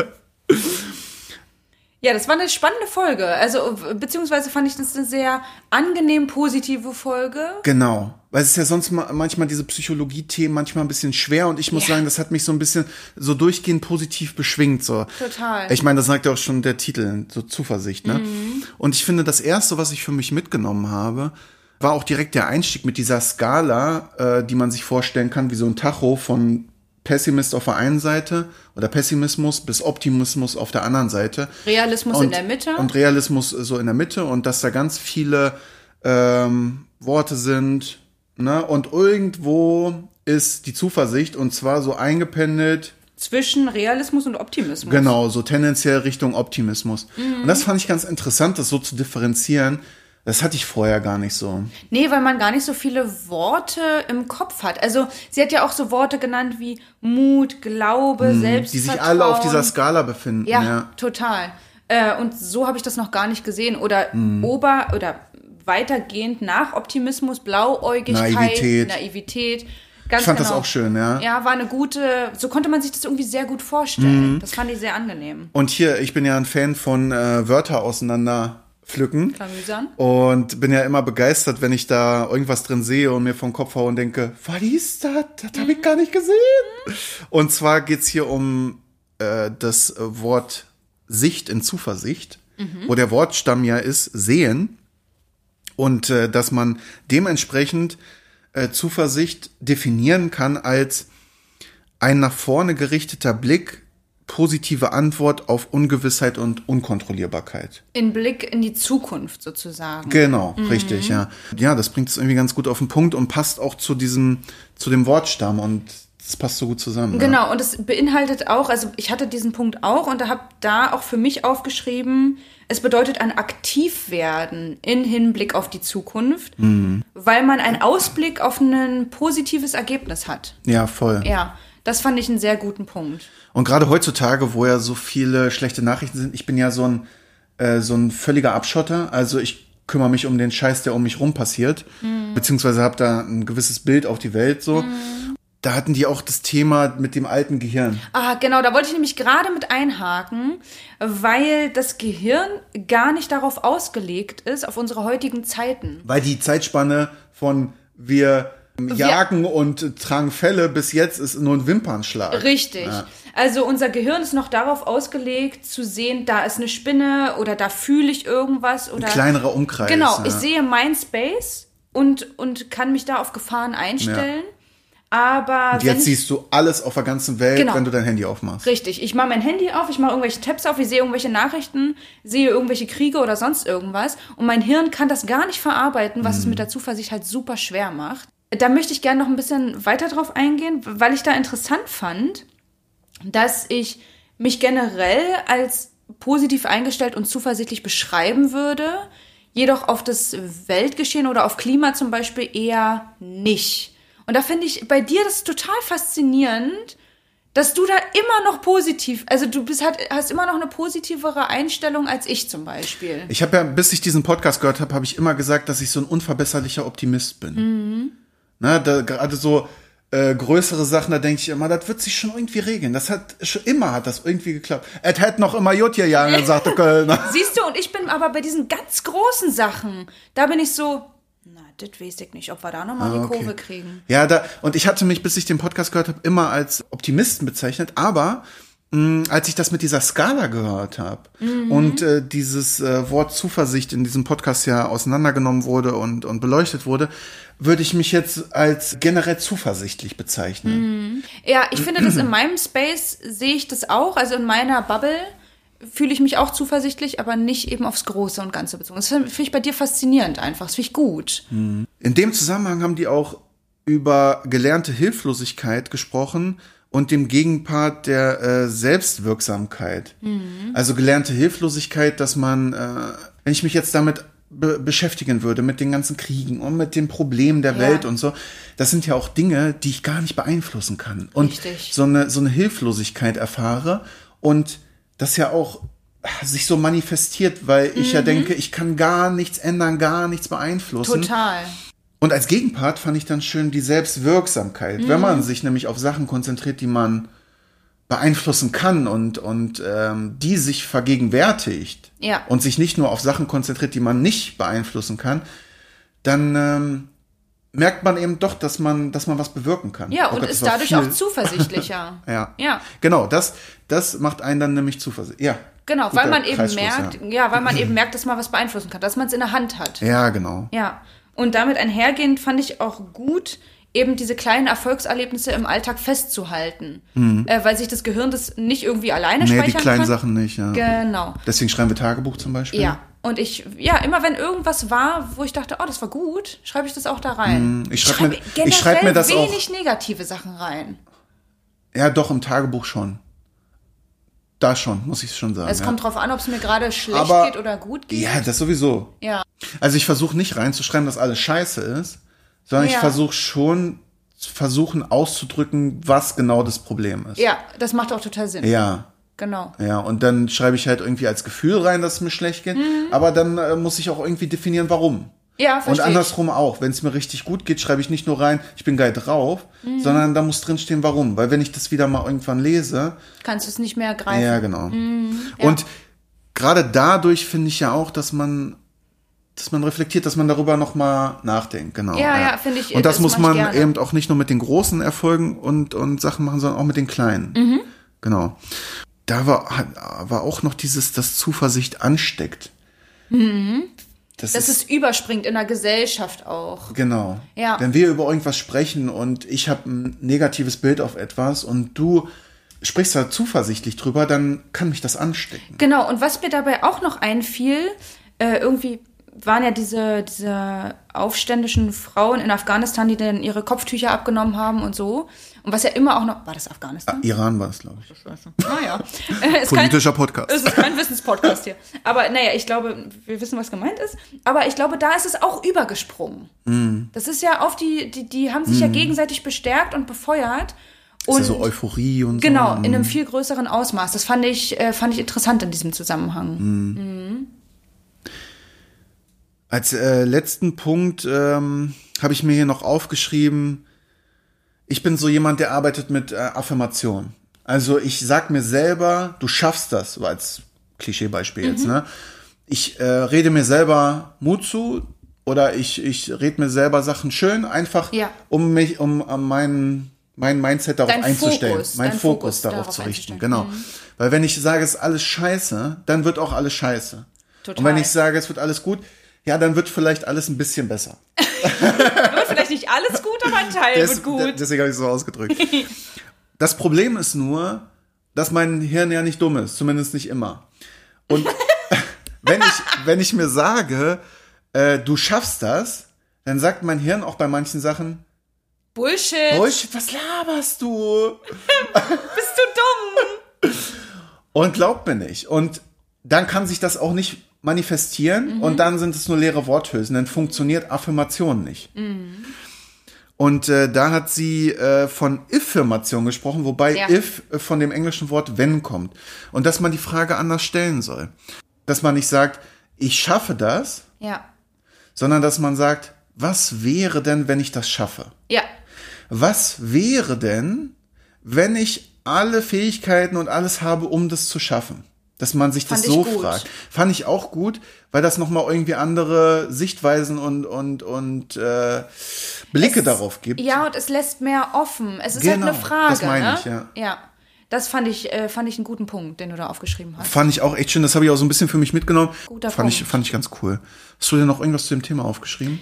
Ja, das war eine spannende Folge. Also, beziehungsweise fand ich das eine sehr angenehm positive Folge. Genau. Weil es ist ja sonst ma- manchmal diese Psychologie-Themen manchmal ein bisschen schwer und ich muss Ja. sagen, das hat mich so ein bisschen so durchgehend positiv beschwingt. So. Total. Ich meine, das sagt ja auch schon der Titel, so Zuversicht, ne? Mhm. Und ich finde, das erste, was ich für mich mitgenommen habe, war auch direkt der Einstieg mit dieser Skala, äh, die man sich vorstellen kann, wie so ein Tacho von Pessimist auf der einen Seite oder Pessimismus bis Optimismus auf der anderen Seite. Realismus und, in der Mitte. Und Realismus so in der Mitte und dass da ganz viele ähm, Worte sind. Ne? Und irgendwo ist die Zuversicht und zwar so eingependelt, zwischen Realismus und Optimismus. genau, so tendenziell Richtung Optimismus. Und das fand ich ganz interessant, das so zu differenzieren. Das hatte ich vorher gar nicht so. Nee, weil man gar nicht so viele Worte im Kopf hat. Also, sie hat ja auch so Worte genannt wie Mut, Glaube, Mhm. Die Selbstvertrauen. sich alle auf dieser Skala befinden. Ja, Ja. total. Äh, und so habe ich das noch gar nicht gesehen. Oder Mhm. ober oder weitergehend nach Optimismus, Blauäugigkeit, Naivität. Naivität. Ganz Ich fand genau. das auch schön, ja. Ja, war eine gute, so konnte man sich das irgendwie sehr gut Mhm. vorstellen. Das fand ich sehr angenehm. Und hier, ich bin ja ein Fan von äh, Wörter auseinander pflücken. Klamüsern. Und bin ja immer begeistert, wenn ich da irgendwas drin sehe und mir vom Kopf haue und denke, was ist das? Das habe ich gar nicht gesehen. Und zwar geht's hier um äh, das Wort Sicht in Zuversicht, wo der Wortstamm ja ist sehen. Und äh, dass man dementsprechend äh, Zuversicht definieren kann als ein nach vorne gerichteter Blick, positive Antwort auf Ungewissheit und Unkontrollierbarkeit. In Blick in die Zukunft sozusagen. Genau, richtig, ja. Ja, das bringt es irgendwie ganz gut auf den Punkt und passt auch zu diesem, zu dem Wortstamm und das passt so gut zusammen. Ja. Genau, und es beinhaltet auch, also ich hatte diesen Punkt auch und habe da auch für mich aufgeschrieben, es bedeutet ein Aktivwerden in Hinblick auf die Zukunft, Mhm. weil man einen Ausblick auf ein positives Ergebnis hat. Ja, voll. Ja, das fand ich einen sehr guten Punkt. Und gerade heutzutage, wo ja so viele schlechte Nachrichten sind, ich bin ja so ein, äh, so ein völliger Abschotter. Also ich kümmere mich um den Scheiß, der um mich rum passiert. Beziehungsweise habe da ein gewisses Bild auf die Welt so. Da hatten die auch das Thema mit dem alten Gehirn. Ah, genau, da wollte ich nämlich gerade mit einhaken, weil das Gehirn gar nicht darauf ausgelegt ist, auf unsere heutigen Zeiten. Weil die Zeitspanne von wir jagen und tragen Fälle bis jetzt ist nur ein Wimpernschlag. Richtig. Ja. Also unser Gehirn ist noch darauf ausgelegt, zu sehen, da ist eine Spinne oder da fühle ich irgendwas oder. Kleinerer Umkreis. Genau, ja. ich sehe mein Space und, und kann mich da auf Gefahren einstellen. Aber Und jetzt siehst du alles auf der ganzen Welt, Genau. wenn du dein Handy aufmachst. Richtig, ich mache mein Handy auf, ich mache irgendwelche Tabs auf, ich sehe irgendwelche Nachrichten, sehe irgendwelche Kriege oder sonst irgendwas und mein Hirn kann das gar nicht verarbeiten, was es mit der Zuversicht halt super schwer macht. Da möchte ich gerne noch ein bisschen weiter drauf eingehen, weil ich da interessant fand, dass ich mich generell als positiv eingestellt und zuversichtlich beschreiben würde, jedoch auf das Weltgeschehen oder auf Klima zum Beispiel eher nicht. Und da finde ich bei dir das total faszinierend, dass du da immer noch positiv, also du bist, hast immer noch eine positivere Einstellung als ich zum Beispiel. Ich habe ja, bis ich diesen Podcast gehört habe, habe ich immer gesagt, dass ich so ein unverbesserlicher Optimist bin. Mhm. Ne, da, gerade so, äh, größere Sachen, da denke ich immer, das wird sich schon irgendwie regeln. Das hat schon immer hat das irgendwie geklappt. Es hätte noch immer Jut gegangen, sagte Kölner. Siehst du, und ich bin aber bei diesen ganz großen Sachen, da bin ich so, na, das weiß ich nicht, ob wir da nochmal Ah, die okay. Kurve kriegen. Ja, da, und ich hatte mich, bis ich den Podcast gehört habe, immer als Optimisten bezeichnet, aber mh, als ich das mit dieser Skala gehört habe und äh, dieses äh, Wort Zuversicht in diesem Podcast ja auseinandergenommen wurde und, und beleuchtet wurde, würde ich mich jetzt als generell zuversichtlich bezeichnen. Ja, ich finde das in meinem Space sehe ich das auch, also in meiner Bubble fühle ich mich auch zuversichtlich, aber nicht eben aufs Große und Ganze bezogen. Das finde ich bei dir faszinierend einfach, das finde ich gut. In dem Zusammenhang haben die auch über gelernte Hilflosigkeit gesprochen und dem Gegenpart der äh, Selbstwirksamkeit. Also gelernte Hilflosigkeit, dass man, äh, wenn ich mich jetzt damit be beschäftigen würde, mit den ganzen Kriegen und mit den Problemen der Ja. Welt und so, das sind ja auch Dinge, die ich gar nicht beeinflussen kann. Und Richtig. so eine, so eine Hilflosigkeit erfahre und das ja auch sich so manifestiert, weil ich Mhm. ja denke, ich kann gar nichts ändern, gar nichts beeinflussen. Total. Und als Gegenpart fand ich dann schön die Selbstwirksamkeit, wenn man sich nämlich auf Sachen konzentriert, die man beeinflussen kann und, und ähm, die sich vergegenwärtigt Ja. und sich nicht nur auf Sachen konzentriert, die man nicht beeinflussen kann, dann ähm, merkt man eben doch, dass man, dass man was bewirken kann. Ja, Oh und Gott, ist dadurch viel. auch zuversichtlicher. Ja. Ja. Genau, das, das macht einen dann nämlich zuversichtlich. Ja. Genau, weil man eben Kreisschluss, merkt, Ja. ja. weil man eben merkt, dass man was beeinflussen kann, dass man es in der Hand hat. ja, genau. Ja. Und damit einhergehend fand ich auch gut, eben diese kleinen Erfolgserlebnisse im Alltag festzuhalten. Äh, weil sich das Gehirn das nicht irgendwie alleine Mhm. Nee, die speichern kleinen kann. Sachen nicht, ja. Genau. Deswegen schreiben wir Tagebuch zum Beispiel. Ja. Und ich, ja, immer wenn irgendwas war, wo ich dachte, oh, das war gut, schreibe ich das auch da rein. Mhm. Ich schreib schreibe mir- ich schreib mir das auch- wenig negative Sachen rein. Ja, doch, im Tagebuch schon. Da schon, muss ich schon sagen. Es ja. kommt drauf an, ob es mir gerade schlecht Aber- geht oder gut geht. Ja, das sowieso. Ja. Also ich versuche nicht reinzuschreiben, dass alles scheiße ist, sondern ich Ja. versuche schon versuchen auszudrücken, was genau das Problem ist. Ja, das macht auch total Sinn. Ja, Genau. ja. Und dann schreibe ich halt irgendwie als Gefühl rein, dass es mir schlecht geht. Aber dann äh, muss ich auch irgendwie definieren, warum. Ja, Und Mhm. verstehe ich. andersrum auch. Wenn es mir richtig gut geht, schreibe ich nicht nur rein, ich bin geil drauf, sondern da muss drinstehen, warum. Weil wenn ich das wieder mal irgendwann lese, Kannst du es nicht mehr greifen. Ja, genau. Und gerade dadurch finde ich ja auch, dass man, dass man reflektiert, dass man darüber noch mal nachdenkt, genau. Ja, ja, finde ich, Und das, das muss man gerne. eben auch nicht nur mit den großen Erfolgen und, und Sachen machen, sondern auch mit den kleinen. Mhm. Genau. Da war, war auch noch dieses, dass Zuversicht ansteckt. Das, Mhm. Dass ist, es überspringt in der Gesellschaft auch. Genau. Ja. Wenn wir über irgendwas sprechen und ich habe ein negatives Bild auf etwas und du sprichst da zuversichtlich drüber, dann kann mich das anstecken. Genau, und was mir dabei auch noch einfiel, äh, irgendwie waren ja diese, diese aufständischen Frauen in Afghanistan, die dann ihre Kopftücher abgenommen haben und so. Und was ja immer auch noch. War das Afghanistan? Iran war es, glaube ich. Naja. Es kann- Politischer Podcast. Es ist kein Wissenspodcast hier. Aber naja, ich glaube, wir wissen, was gemeint ist. Aber ich glaube, da ist es auch übergesprungen. Mm. Das ist ja auf die, die, die haben sich ja gegenseitig bestärkt und befeuert. ist Und ja so Euphorie und genau, so. in einem viel größeren Ausmaß. Das fand ich, äh, fand ich interessant in diesem Zusammenhang. Mm. Als äh, letzten Punkt ähm, habe ich mir hier noch aufgeschrieben, ich bin so jemand, der arbeitet mit äh, Affirmation. Also ich sag mir selber, du schaffst das, so als Klischeebeispiel Mhm. jetzt, ne? Ich äh, rede mir selber Mut zu oder ich, ich rede mir selber Sachen schön, einfach Ja. um mich, um, um meinen mein Mindset darauf Dein einzustellen, Fokus, mein Fokus, Fokus darauf, zu richten, genau. Mhm. Weil wenn ich sage, es ist alles scheiße, dann wird auch alles scheiße. Total. Und wenn ich sage, es wird alles gut, ja, dann wird vielleicht alles ein bisschen besser. Wird vielleicht nicht alles gut, aber ein Teil Des- wird gut. Deswegen habe ich es so ausgedrückt. Das Problem ist nur, dass mein Hirn ja nicht dumm ist, zumindest nicht immer. Und wenn ich, wenn ich mir sage, äh, du schaffst das, dann sagt mein Hirn auch bei manchen Sachen, Bullshit. Bullshit, was laberst du? Bist du dumm? Und glaubt mir nicht. Und dann kann sich das auch nicht manifestieren und dann sind es nur leere Worthülsen. Dann funktioniert Affirmation nicht. Und äh, da hat sie äh, von Affirmation gesprochen, wobei Ja. if äh, von dem englischen Wort wenn kommt. Und dass man die Frage anders stellen soll. Dass man nicht sagt, ich schaffe das, Ja. sondern dass man sagt, was wäre denn, wenn ich das schaffe? Ja. was wäre denn, wenn ich alle Fähigkeiten und alles habe, um das zu schaffen? Dass man sich das Fand ich so gut. fragt. Fand ich auch gut, weil das nochmal irgendwie andere Sichtweisen und, und, und äh, Blicke Es- darauf gibt. Ja, und es lässt mehr offen. Es ist Genau, halt eine Frage. das meine ne? ich, ja. Ja. Das fand ich, äh, fand ich einen guten Punkt, den du da aufgeschrieben hast. Fand ich auch echt schön, das habe ich auch so ein bisschen für mich mitgenommen. Guter fand ich, Punkt. fand ich ganz cool. Hast du denn noch irgendwas zu dem Thema aufgeschrieben?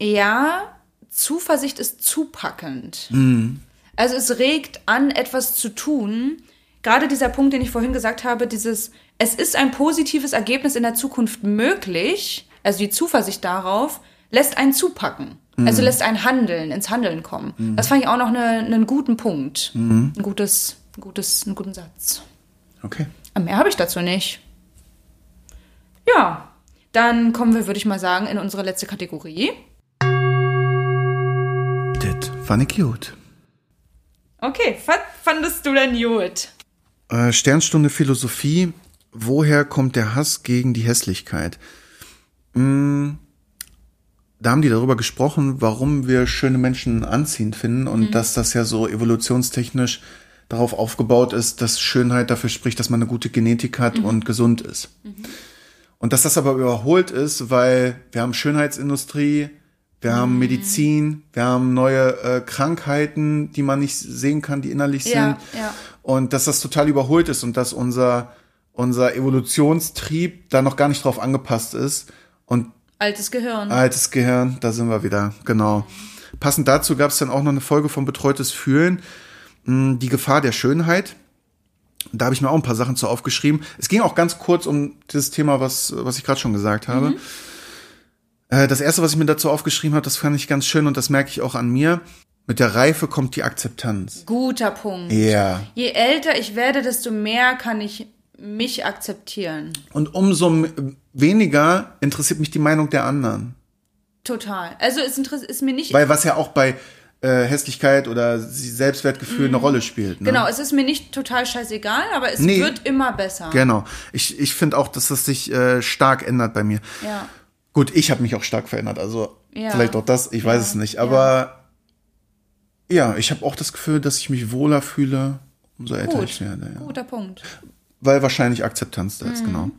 Ja, Zuversicht ist zupackend. Mhm. Also es regt an, etwas zu tun. Gerade dieser Punkt, den ich vorhin gesagt habe, dieses, es ist ein positives Ergebnis in der Zukunft möglich, also die Zuversicht darauf, lässt einen zupacken. Mhm. Also lässt einen handeln, ins Handeln kommen. Das fand ich auch noch eine, einen guten Punkt. Mhm. Ein gutes, ein gutes, einen guten Satz. Okay. Aber Mehr habe ich dazu nicht. Ja, dann kommen wir, würde ich mal sagen, in unsere letzte Kategorie. Das fand ich gut. Okay, was fandest du denn gut? Äh, Sternstunde Philosophie. Woher kommt der Hass gegen die Hässlichkeit? Mm, da haben die darüber gesprochen, warum wir schöne Menschen anziehend finden und dass das ja so evolutionstechnisch darauf aufgebaut ist, dass Schönheit dafür spricht, dass man eine gute Genetik hat und gesund ist. Und dass das aber überholt ist, weil wir haben Schönheitsindustrie, wir haben Medizin, wir haben neue äh, Krankheiten, die man nicht sehen kann, die innerlich Ja, sind. ja. Und dass das total überholt ist und dass unser, unser Evolutionstrieb da noch gar nicht drauf angepasst ist. Und Altes Gehirn. altes Gehirn, da sind wir wieder, genau. Passend dazu gab es dann auch noch eine Folge von Betreutes Fühlen, mh, die Gefahr der Schönheit. Da habe ich mir auch ein paar Sachen zu aufgeschrieben. Es ging auch ganz kurz um dieses Thema, was, was ich gerade schon gesagt habe. Äh, Das erste, was ich mir dazu aufgeschrieben habe, das fand ich ganz schön und das merke ich auch an mir. Mit der Reife kommt die Akzeptanz. Guter Punkt. Ja. Je älter ich werde, desto mehr kann ich mich akzeptieren. Und umso weniger interessiert mich die Meinung der anderen. Total. Also es ist mir nicht. Weil was ja auch bei äh, Hässlichkeit oder Selbstwertgefühl eine Rolle spielt. Ne? genau, es ist mir nicht total scheißegal, aber es Nee. wird immer besser. Genau. Ich, ich finde auch, dass das sich äh, stark ändert bei mir. Ja. Gut, ich habe mich auch stark verändert. Also Ja. vielleicht auch das, ich weiß es nicht. Aber ja, ich habe auch das Gefühl, dass ich mich wohler fühle, umso älter Gut. ich werde. Ja. Guter Punkt. Weil wahrscheinlich Akzeptanz da Mhm. ist, genau.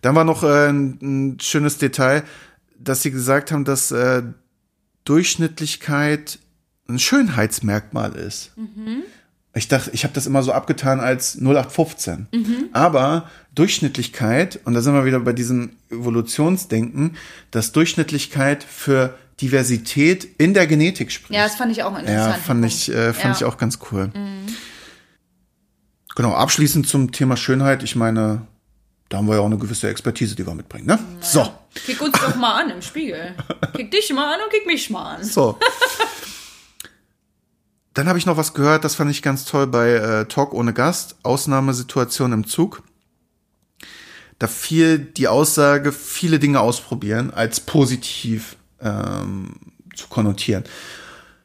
Dann war noch äh, ein, ein schönes Detail, dass sie gesagt haben, dass äh, Durchschnittlichkeit ein Schönheitsmerkmal ist. Mhm. Ich dachte, ich habe das immer so abgetan als 0815. Mhm. Aber Durchschnittlichkeit, und da sind wir wieder bei diesem Evolutionsdenken, dass Durchschnittlichkeit für Diversität in der Genetik spricht. Ja, das fand ich auch interessant. Ja, fand ich, äh, fand Ja. Mhm. ich auch ganz cool. Genau, abschließend zum Thema Schönheit. Ich meine, da haben wir ja auch eine gewisse Expertise, die wir mitbringen, ne? So, Kick uns doch mal an im Spiegel. Kick dich mal an und kick mich mal an. so. Dann habe ich noch was gehört, das fand ich ganz toll bei äh, Talk ohne Gast, Ausnahmesituation im Zug. Da fiel die Aussage, viele Dinge ausprobieren, als positiv ähm, zu konnotieren.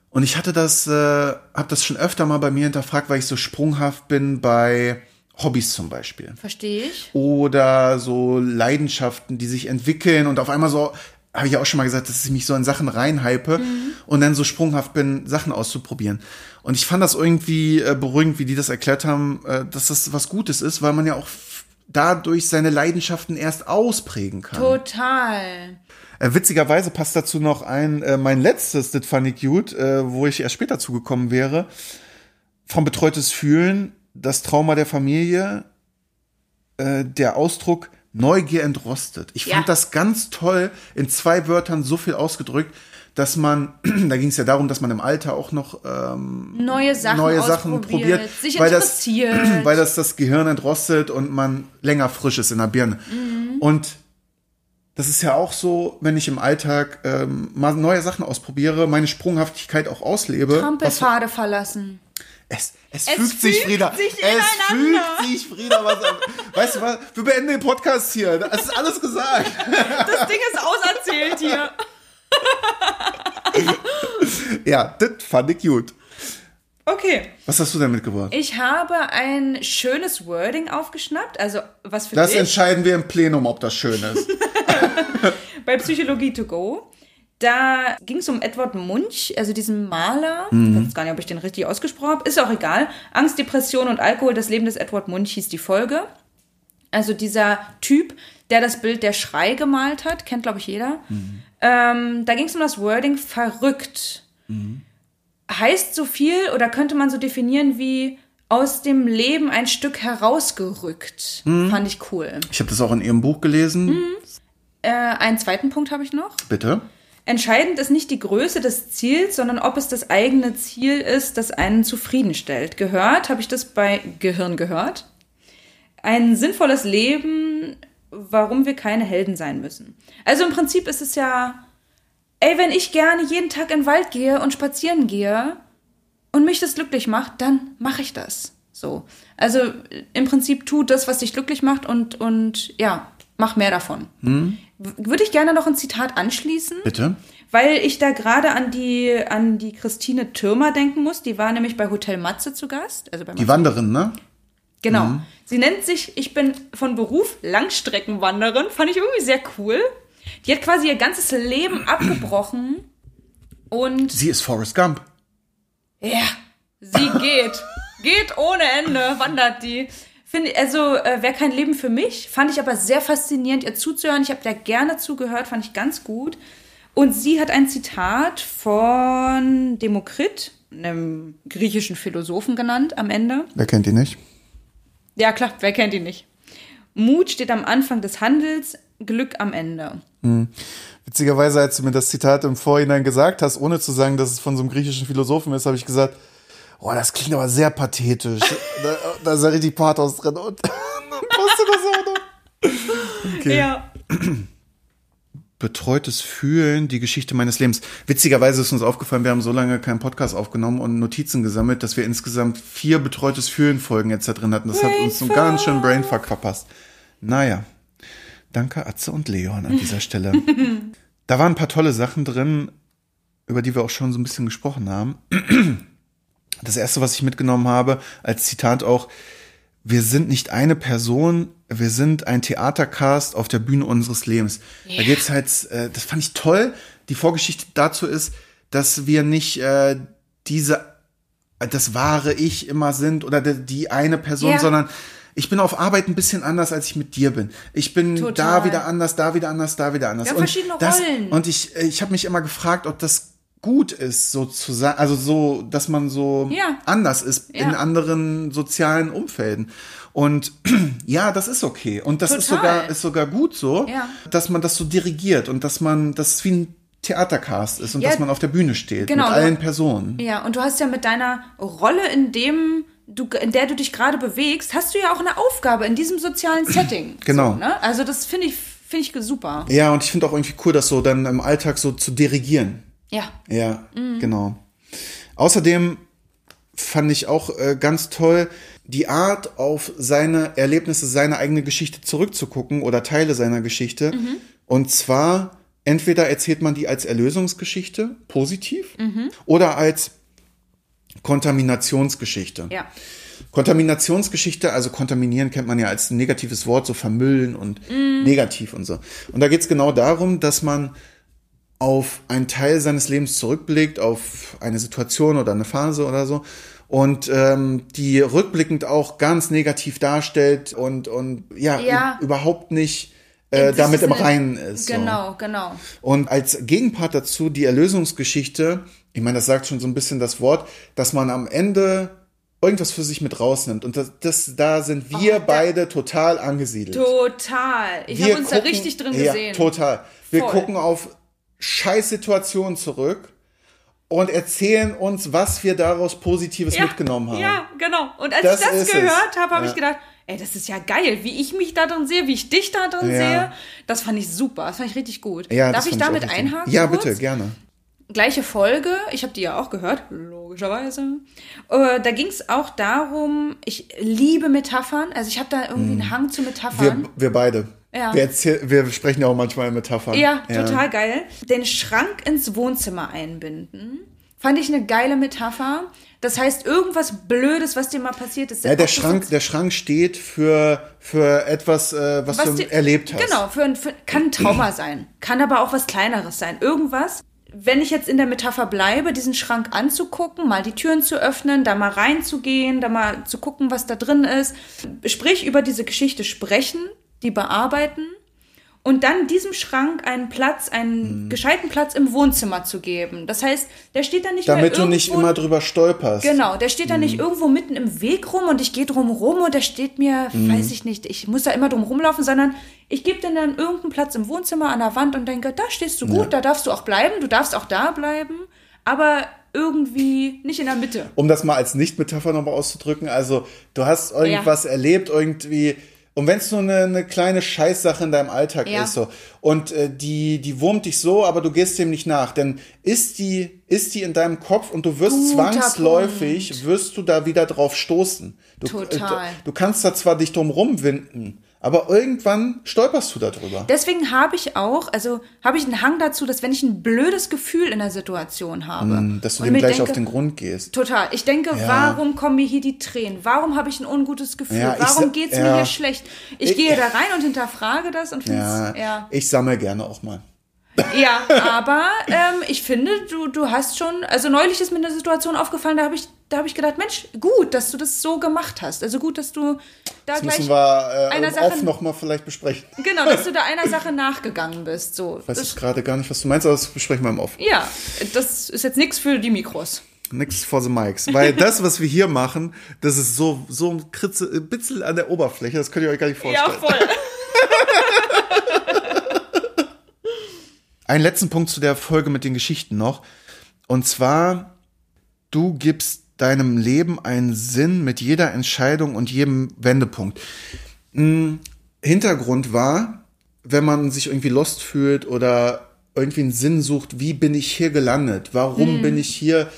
Und ich hatte das, äh, habe das schon öfter mal bei mir hinterfragt, weil ich so sprunghaft bin bei Hobbys zum Beispiel. Verstehe ich. Oder so Leidenschaften, die sich entwickeln und auf einmal so, habe ich ja auch schon mal gesagt, dass ich mich so in Sachen reinhype und dann so sprunghaft bin, Sachen auszuprobieren. Und ich fand das irgendwie äh, beruhigend, wie die das erklärt haben, äh, dass das was Gutes ist, weil man ja auch dadurch seine Leidenschaften erst ausprägen kann. Total. Äh, witzigerweise passt dazu noch ein, äh, mein letztes, fand ich gut, äh, wo ich erst später zugekommen wäre. Vom betreutes Fühlen, das Trauma der Familie, äh, der Ausdruck Neugier entrostet. Ich fand Ja. das ganz toll, in zwei Wörtern so viel ausgedrückt, dass man, da ging es ja darum, dass man im Alter auch noch ähm, Neue Sachen, neue Sachen probiert, sich weil das, weil das das Gehirn entrostet und man länger frisch ist in der Birne. Mhm. Und das ist ja auch so, wenn ich im Alltag ähm, mal neue Sachen ausprobiere, meine Sprunghaftigkeit auch auslebe. Trampelpfade verlassen. es, es, Es fügt sich, Frieda. sich es fügt sich, Frieda. Was, weißt du was? Wir beenden den Podcast hier. Es ist alles gesagt. Das Ding ist auserzählt hier. Ja, das fand ich gut. Okay. Was hast du denn mitgebracht? Ich habe ein schönes Wording aufgeschnappt. Also, was für Das dich entscheiden wir im Plenum, ob das schön ist. bei Psychologie to go. Da ging es um Edward Munch, also diesen Maler. Ich weiß gar nicht, ob ich den richtig ausgesprochen habe. Ist auch egal. Angst, Depression und Alkohol, das Leben des Edward Munch hieß die Folge. Also dieser Typ, der das Bild der Schrei gemalt hat, kennt, glaube ich, jeder. Ähm, da ging es um das Wording verrückt. Heißt so viel oder könnte man so definieren wie aus dem Leben ein Stück herausgerückt. Fand ich cool. Ich habe das auch in Ihrem Buch gelesen. Äh, einen zweiten Punkt habe ich noch. Bitte. Entscheidend ist nicht die Größe des Ziels, sondern ob es das eigene Ziel ist, das einen zufriedenstellt. Gehört, habe ich das bei Gehirn gehört. Ein sinnvolles Leben, warum wir keine Helden sein müssen. Also im Prinzip ist es ja, ey, wenn ich gerne jeden Tag in den Wald gehe und spazieren gehe und mich das glücklich macht, dann mache ich das. So. Also im Prinzip tu das, was dich glücklich macht und, und ja, mach mehr davon. W- Würde ich gerne noch ein Zitat anschließen. Bitte. Weil ich da gerade an die, an die Christine Türmer denken muss. Die war nämlich bei Hotel Matze zu Gast. Also bei Die Matze. Wanderin, ne? Genau. Sie nennt sich, ich bin von Beruf Langstreckenwanderin. Fand ich irgendwie sehr cool. Die hat quasi ihr ganzes Leben abgebrochen. Und Sie ist Forrest Gump. ja, sie geht. geht ohne Ende, wandert die. Finde, also äh, wäre kein Leben für mich. Fand ich aber sehr faszinierend, ihr zuzuhören. Ich habe da gerne zugehört, fand ich ganz gut. Und sie hat ein Zitat von Demokrit, einem griechischen Philosophen genannt, am Ende. Wer kennt die nicht? Ja, klar, wer kennt ihn nicht? Mut steht am Anfang des Handels, Glück am Ende. Witzigerweise, als du mir das Zitat im Vorhinein gesagt hast, ohne zu sagen, dass es von so einem griechischen Philosophen ist, habe ich gesagt, oh, das klingt aber sehr pathetisch. da, da ist ja richtig Pathos drin. Und dann passte das auch noch. Okay. Ja. Betreutes Fühlen, die Geschichte meines Lebens. Witzigerweise ist uns aufgefallen, wir haben so lange keinen Podcast aufgenommen und Notizen gesammelt, dass wir insgesamt vier Betreutes Fühlen Folgen jetzt da drin hatten. Das hat uns so einen ganz schön Brainfuck verpasst. Naja. Danke Atze und Leon an dieser Stelle. da waren ein paar tolle Sachen drin, über die wir auch schon so ein bisschen gesprochen haben. Das erste, was ich mitgenommen habe, als Zitat auch, wir sind nicht eine Person, wir sind ein Theatercast auf der Bühne unseres Lebens. Da geht's halt, äh, das fand ich toll. Die Vorgeschichte dazu ist, dass wir nicht äh, diese, das wahre Ich immer sind oder die, die eine Person, Ja. sondern ich bin auf Arbeit ein bisschen anders, als ich mit dir bin. Ich bin Total. da wieder anders, da wieder anders, da wieder anders. Wir haben verschiedene das, Rollen. Und ich, äh, ich habe mich immer gefragt, ob das gut ist, so zu sein, also so, dass man so Ja. anders ist in Ja. anderen sozialen Umfelden. Und ja, das ist okay. Und das ist sogar, ist sogar gut so, Ja. dass man das so dirigiert und dass man, dass es wie ein Theatercast ist und dass man auf der Bühne steht genau, mit allen Personen. Ja, und du hast ja mit deiner Rolle, in dem du, in der du dich gerade bewegst, hast du ja auch eine Aufgabe in diesem sozialen Setting. Genau. So, ne? Also das finde ich, finde ich super. Ja, und ich finde auch irgendwie cool, das so dann im Alltag so zu dirigieren. Ja. Ja, genau. Außerdem fand ich auch äh, ganz toll, die Art, auf seine Erlebnisse, seine eigene Geschichte zurückzugucken oder Teile seiner Geschichte. Und zwar, entweder erzählt man die als Erlösungsgeschichte, positiv, oder als Kontaminationsgeschichte. Ja. Kontaminationsgeschichte, also kontaminieren kennt man ja als negatives Wort, so vermüllen und negativ und so. Und da geht es genau darum, dass man auf einen Teil seines Lebens zurückblickt, auf eine Situation oder eine Phase oder so und ähm, die rückblickend auch ganz negativ darstellt und und ja, Ja. überhaupt nicht äh, damit im eine- Reinen ist. So. Genau, genau. Und als Gegenpart dazu die Erlösungsgeschichte, ich meine, das sagt schon so ein bisschen das Wort, dass man am Ende irgendwas für sich mit rausnimmt. Und das, das da sind wir Oh, beide total angesiedelt. Total. Ich habe uns da richtig drin ja, gesehen. Total. Wir Voll. gucken auf Scheißsituationen zurück und erzählen uns, was wir daraus Positives mitgenommen haben. Ja, genau. Und als Das ich das gehört habe, habe Ja. ich gedacht, ey, das ist ja geil, wie ich mich da drin sehe, wie ich dich da drin Ja. sehe. Das fand ich super. Das fand ich richtig gut. Ja, Darf ich damit richtig- einhaken? Ja, kurz? bitte, gerne. gleiche Folge, ich habe die ja auch gehört, logischerweise. Äh, da ging es auch darum, ich liebe Metaphern, also ich habe da irgendwie einen Hang zu Wir, Metaphern. wir beide. Ja. Wir, erzähl, wir sprechen ja auch manchmal in Metaphern. ja, total geil. Den Schrank ins Wohnzimmer einbinden, fand ich eine geile Metapher. Das heißt, irgendwas Blödes, was dir mal passiert ist. Ja, der Schrank, der Schrank steht für, für etwas, äh, was, du dir- erlebt hast. Genau, für, ein- für, kann ein Trauma sein, kann aber auch was Kleineres sein. Irgendwas, wenn ich jetzt in der Metapher bleibe, diesen Schrank anzugucken, mal die Türen zu öffnen, da mal reinzugehen, da mal zu gucken, was da drin ist, sprich über diese Geschichte sprechen, die bearbeiten und dann diesem Schrank einen Platz, einen Mhm. gescheiten Platz im Wohnzimmer zu geben. Das heißt, der steht dann nicht Damit mehr du irgendwo, nicht immer drüber stolperst. Genau, der steht Mhm. nicht irgendwo mitten im Weg rum und ich gehe drum rum und der steht mir, Mhm. weiß ich nicht, ich muss da immer drum rumlaufen, sondern ich gebe dir dann irgendeinen Platz im Wohnzimmer an der Wand und denke, da stehst du gut, da darfst du auch bleiben, du darfst auch da bleiben, aber irgendwie nicht in der Mitte. um das mal als Nicht-Metapher nochmal auszudrücken, also du hast irgendwas erlebt, irgendwie, und wenn es nur eine, eine kleine Scheißsache in deinem Alltag Ja. ist, so, und äh, die, die wurmt dich so, aber du gehst dem nicht nach, denn ist die, ist die in deinem Kopf und du wirst Guter zwangsläufig, wirst du da wieder drauf stoßen. Du, Total. Äh, du kannst da zwar dich drum rumwinden, aber irgendwann stolperst du darüber. Deswegen habe ich auch, also habe ich einen Hang dazu, dass wenn ich ein blödes Gefühl in der Situation habe, Hm, Dass du dem gleich denke, auf den Grund gehst. Total. Ich denke, Ja. warum kommen mir hier die Tränen? Warum habe ich ein ungutes Gefühl? Ja, warum sa- geht's ja. mir hier schlecht? Ich, Ich- gehe da rein und hinterfrage das und finde es, ja. ich sammle gerne auch mal. Ja, aber ähm, ich finde, du, du hast schon, also neulich ist mir eine Situation aufgefallen, da habe ich, da habe ich gedacht, Mensch, gut, dass du das so gemacht hast. Also gut, dass du da Das gleich, müssen wir einer äh, Sache- oft nochmal vielleicht besprechen. genau, dass du da einer Sache nachgegangen bist. So, Weiß ich gerade gar nicht, was du meinst, aber das besprechen wir im Off. ja, das ist jetzt nichts für die Mikros. Nix for the mics. Weil das, was wir hier machen, das ist so, so ein Kritze, ein bisschen an der Oberfläche, das könnt ihr euch gar nicht vorstellen. voll. Einen letzten Punkt zu der Folge mit den Geschichten noch. Und zwar, du gibst deinem Leben einen Sinn mit jeder Entscheidung und jedem Wendepunkt. Hm, Hintergrund war, wenn man sich irgendwie lost fühlt oder irgendwie einen Sinn sucht, wie bin ich hier gelandet? Warum bin ich hier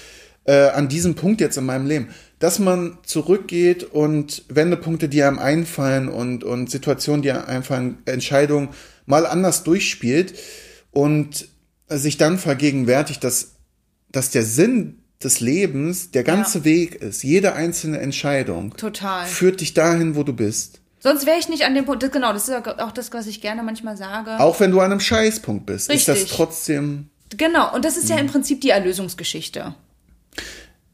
äh, an diesem Punkt jetzt in meinem Leben? Dass man zurückgeht und Wendepunkte, die einem einfallen und, und Situationen, die einem einfallen, Entscheidungen mal anders durchspielt und sich dann vergegenwärtigt, dass, dass der Sinn des Lebens der ganze Ja. Weg ist. Jede einzelne Entscheidung Total. führt dich dahin, wo du bist. Sonst wäre ich nicht an dem Punkt. Das, genau, das ist auch das, was ich gerne manchmal sage. Auch wenn du an einem Scheißpunkt bist, ist das Richtig. trotzdem Genau, und das ist ja Mhm. im Prinzip die Erlösungsgeschichte.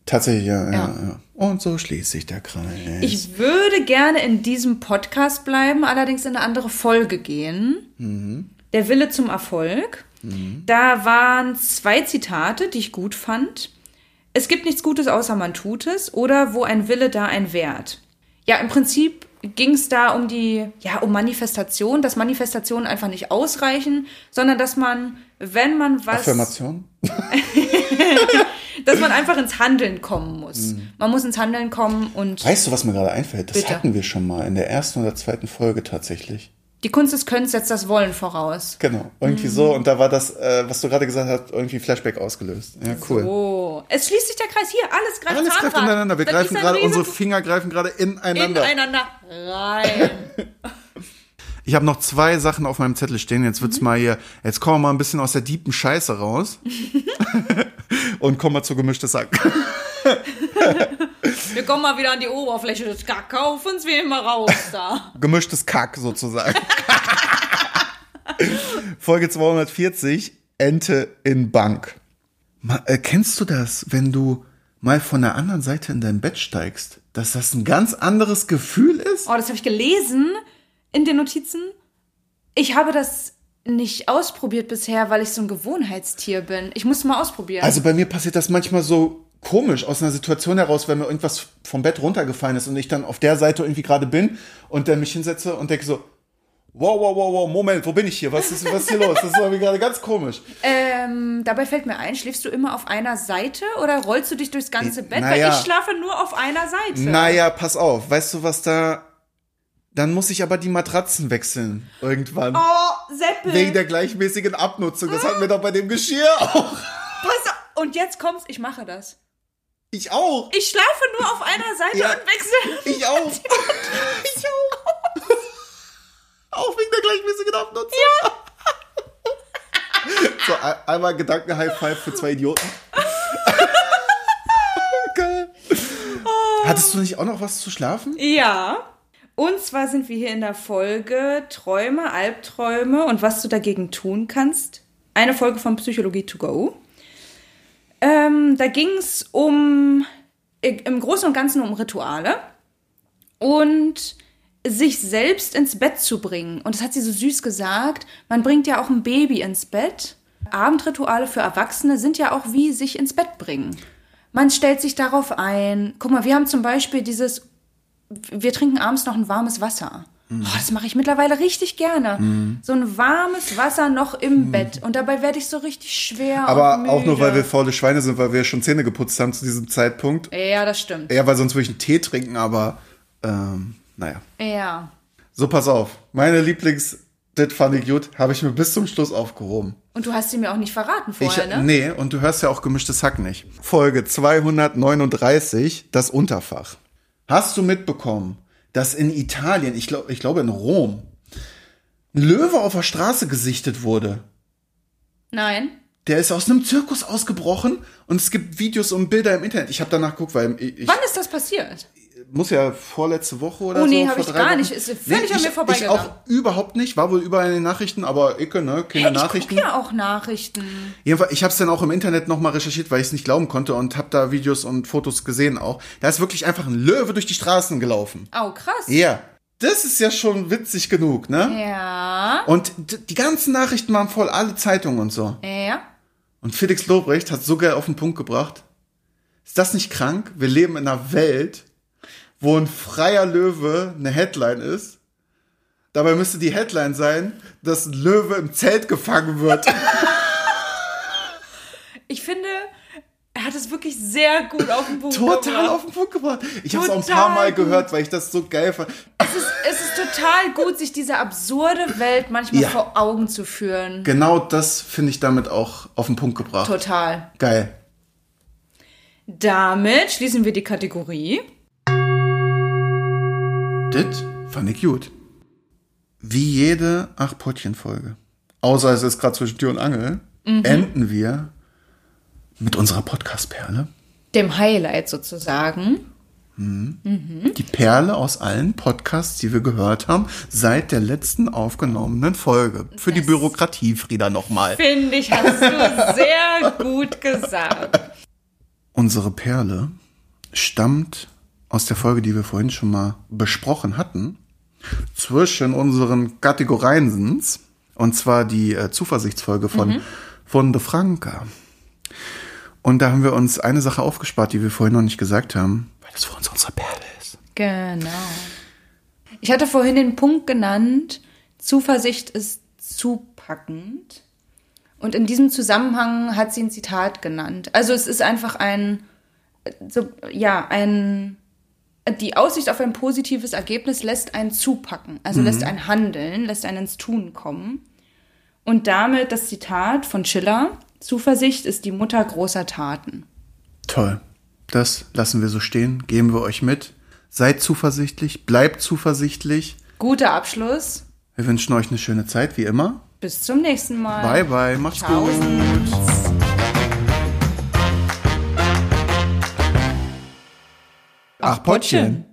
tatsächlich, ja, ja, Ja. ja. Und so schließt sich der Kreis. Ich würde gerne in diesem Podcast bleiben, allerdings in eine andere Folge gehen. Mhm. Der Wille zum Erfolg. Da waren zwei Zitate, die ich gut fand. Es gibt nichts Gutes, außer man tut es. Oder wo ein Wille, da ein Wert. Ja, im Prinzip ging es da um die, ja, um Manifestation, dass Manifestationen einfach nicht ausreichen, sondern dass man, wenn man was. Affirmation? dass man einfach ins Handeln kommen muss. Mhm. Man muss ins Handeln kommen und Weißt du, was mir gerade einfällt? Das Bitte. hatten wir schon mal in der ersten oder zweiten Folge tatsächlich. Die Kunst des Könnens setzt das Wollen voraus. Genau, irgendwie Mhm. so. Und da war das, äh, was du gerade gesagt hast, irgendwie Flashback ausgelöst. Ja, cool. Oh, es schließt sich der Kreis hier. Alles greift Alles greift ineinander. Wir Das greifen gerade, unsere Finger greifen gerade ineinander. ineinander rein. Ich habe noch zwei Sachen auf meinem Zettel stehen. Jetzt Mhm. wird's mal hier, jetzt kommen wir mal ein bisschen aus der diepen Scheiße raus. und kommen wir zu gemischtes Sack. Wir kommen mal wieder an die Oberfläche des Kakaofens, wir immer raus da. Gemischtes Kack sozusagen. Folge 240, Ente in Bank. Ma, äh, kennst du das, wenn du mal von der anderen Seite in dein Bett steigst, dass das ein ganz anderes Gefühl ist? Oh, das habe ich gelesen in den Notizen. Ich habe das nicht ausprobiert bisher, weil ich so ein Gewohnheitstier bin. Ich muss mal ausprobieren. Also bei mir passiert das manchmal so komisch aus einer Situation heraus, wenn mir irgendwas vom Bett runtergefallen ist und ich dann auf der Seite irgendwie gerade bin und dann mich hinsetze und denke so, wow, wow, wow, wow, Moment, wo bin ich hier? Was ist, was ist hier los? Das ist irgendwie gerade ganz komisch. ähm, dabei fällt mir ein, schläfst du immer auf einer Seite oder rollst du dich durchs ganze Bett? naja. Weil ich schlafe nur auf einer Seite. Naja, pass auf, weißt du, was da... Dann muss ich aber die Matratzen wechseln irgendwann. Oh, Seppel. Wegen der gleichmäßigen Abnutzung. Das hatten wir doch bei dem Geschirr auch. Pass auf. Und jetzt kommt's, ich mache das. Ich auch. Ich schlafe nur auf einer Seite Ja. und wechsle. Ich auch. Ich auch. Auch wegen der gleichmäßigen Abnutzung. Ja. So, ein- einmal Gedanken-High-Five für zwei Idioten. Geil. Hattest du nicht auch noch was zu schlafen? Ja. Und zwar sind wir hier in der Folge Träume, Albträume und was du dagegen tun kannst. Eine Folge von Psychologie to go. Ähm, da ging es um, im Großen und Ganzen um Rituale und sich selbst ins Bett zu bringen. Und das hat sie so süß gesagt. Man bringt ja auch ein Baby ins Bett. Abendrituale für Erwachsene sind ja auch wie sich ins Bett bringen. Man stellt sich darauf ein. Guck mal, wir haben zum Beispiel dieses, wir trinken abends noch ein warmes Wasser. Oh, das mache ich mittlerweile richtig gerne. Mhm. So ein warmes Wasser noch im Bett. Und dabei werde ich so richtig schwer. Aber auch nur, weil wir faule Schweine sind, weil wir schon Zähne geputzt haben zu diesem Zeitpunkt. Ja, das stimmt. Ja, weil sonst würde ich einen Tee trinken, aber ähm, naja. Ja. So, pass auf. Meine Lieblings- das fand ich gut, habe ich mir bis zum Schluss aufgehoben. Und du hast sie mir auch nicht verraten vorher, ich, ne? Nee, und du hörst ja auch gemischtes Hack nicht. Folge 239, das Unterfach. Hast du mitbekommen, dass in Italien, ich, glaub, ich glaube in Rom, ein Löwe auf der Straße gesichtet wurde? Nein. Der ist aus einem Zirkus ausgebrochen und es gibt Videos und Bilder im Internet. Ich habe danach geguckt, weil ich, ich Wann ist das passiert? Muss ja vorletzte Woche oder Oh, so. nee, hab vor ich gar Wochen- nicht. Ist völlig an ich, mir vorbeigegangen. Ich auch überhaupt nicht. War wohl überall in den Nachrichten, aber Icke, ne? Keine Hey, ich Nachrichten. gucke ja auch Nachrichten. Jedenfalls, ich habe es dann auch im Internet nochmal recherchiert, weil ich es nicht glauben konnte und habe da Videos und Fotos gesehen auch. Da ist wirklich einfach ein Löwe durch die Straßen gelaufen. Oh, krass. Ja, das ist ja schon witzig genug, ne? Ja. Und die ganzen Nachrichten waren voll, alle Zeitungen und so. Ja. Und Felix Lobrecht hat so geil auf den Punkt gebracht. Ist das nicht krank? Wir leben in einer Welt, wo ein freier Löwe eine Headline ist. Dabei müsste die Headline sein, dass ein Löwe im Zelt gefangen wird. Ich finde, er hat es wirklich sehr gut auf den Punkt Total gebracht. auf den Punkt gebracht. Ich habe es auch ein Total paar Mal gut. gehört, weil ich das so geil fand. Es ist, es ist total gut, sich diese absurde Welt manchmal Ja. vor Augen zu führen. Genau das finde ich damit auch auf den Punkt gebracht. Total. Geil. Damit schließen wir die Kategorie. Das fand ich gut. Wie jede Ach-Pottchen-Folge, außer es ist gerade zwischen Tür und Angel, Mhm. enden wir mit unserer Podcast-Perle. Dem Highlight sozusagen. Die Perle aus allen Podcasts, die wir gehört haben, seit der letzten aufgenommenen Folge. Für die Bürokratie, Frieda, nochmal. Finde ich, hast du sehr gut gesagt. Unsere Perle stammt aus der Folge, die wir vorhin schon mal besprochen hatten, zwischen unseren Kategoriensens, und zwar die äh, Zuversichtsfolge von, von De Franca. Und da haben wir uns eine Sache aufgespart, die wir vorhin noch nicht gesagt haben, weil das für uns unsere Perle ist. Genau. Ich hatte vorhin den Punkt genannt, Zuversicht ist zupackend. Und in diesem Zusammenhang hat sie ein Zitat genannt. Also es ist einfach ein, so, ja, ein, die Aussicht auf ein positives Ergebnis lässt einen zupacken. Also lässt einen handeln, lässt einen ins Tun kommen. Und damit das Zitat von Schiller, Zuversicht ist die Mutter großer Taten. Toll. Das lassen wir so stehen, geben wir euch mit. Seid zuversichtlich, bleibt zuversichtlich. Guter Abschluss. Wir wünschen euch eine schöne Zeit, wie immer. Bis zum nächsten Mal. Bye, bye, macht's Ciao. gut. Ach, Pottchen.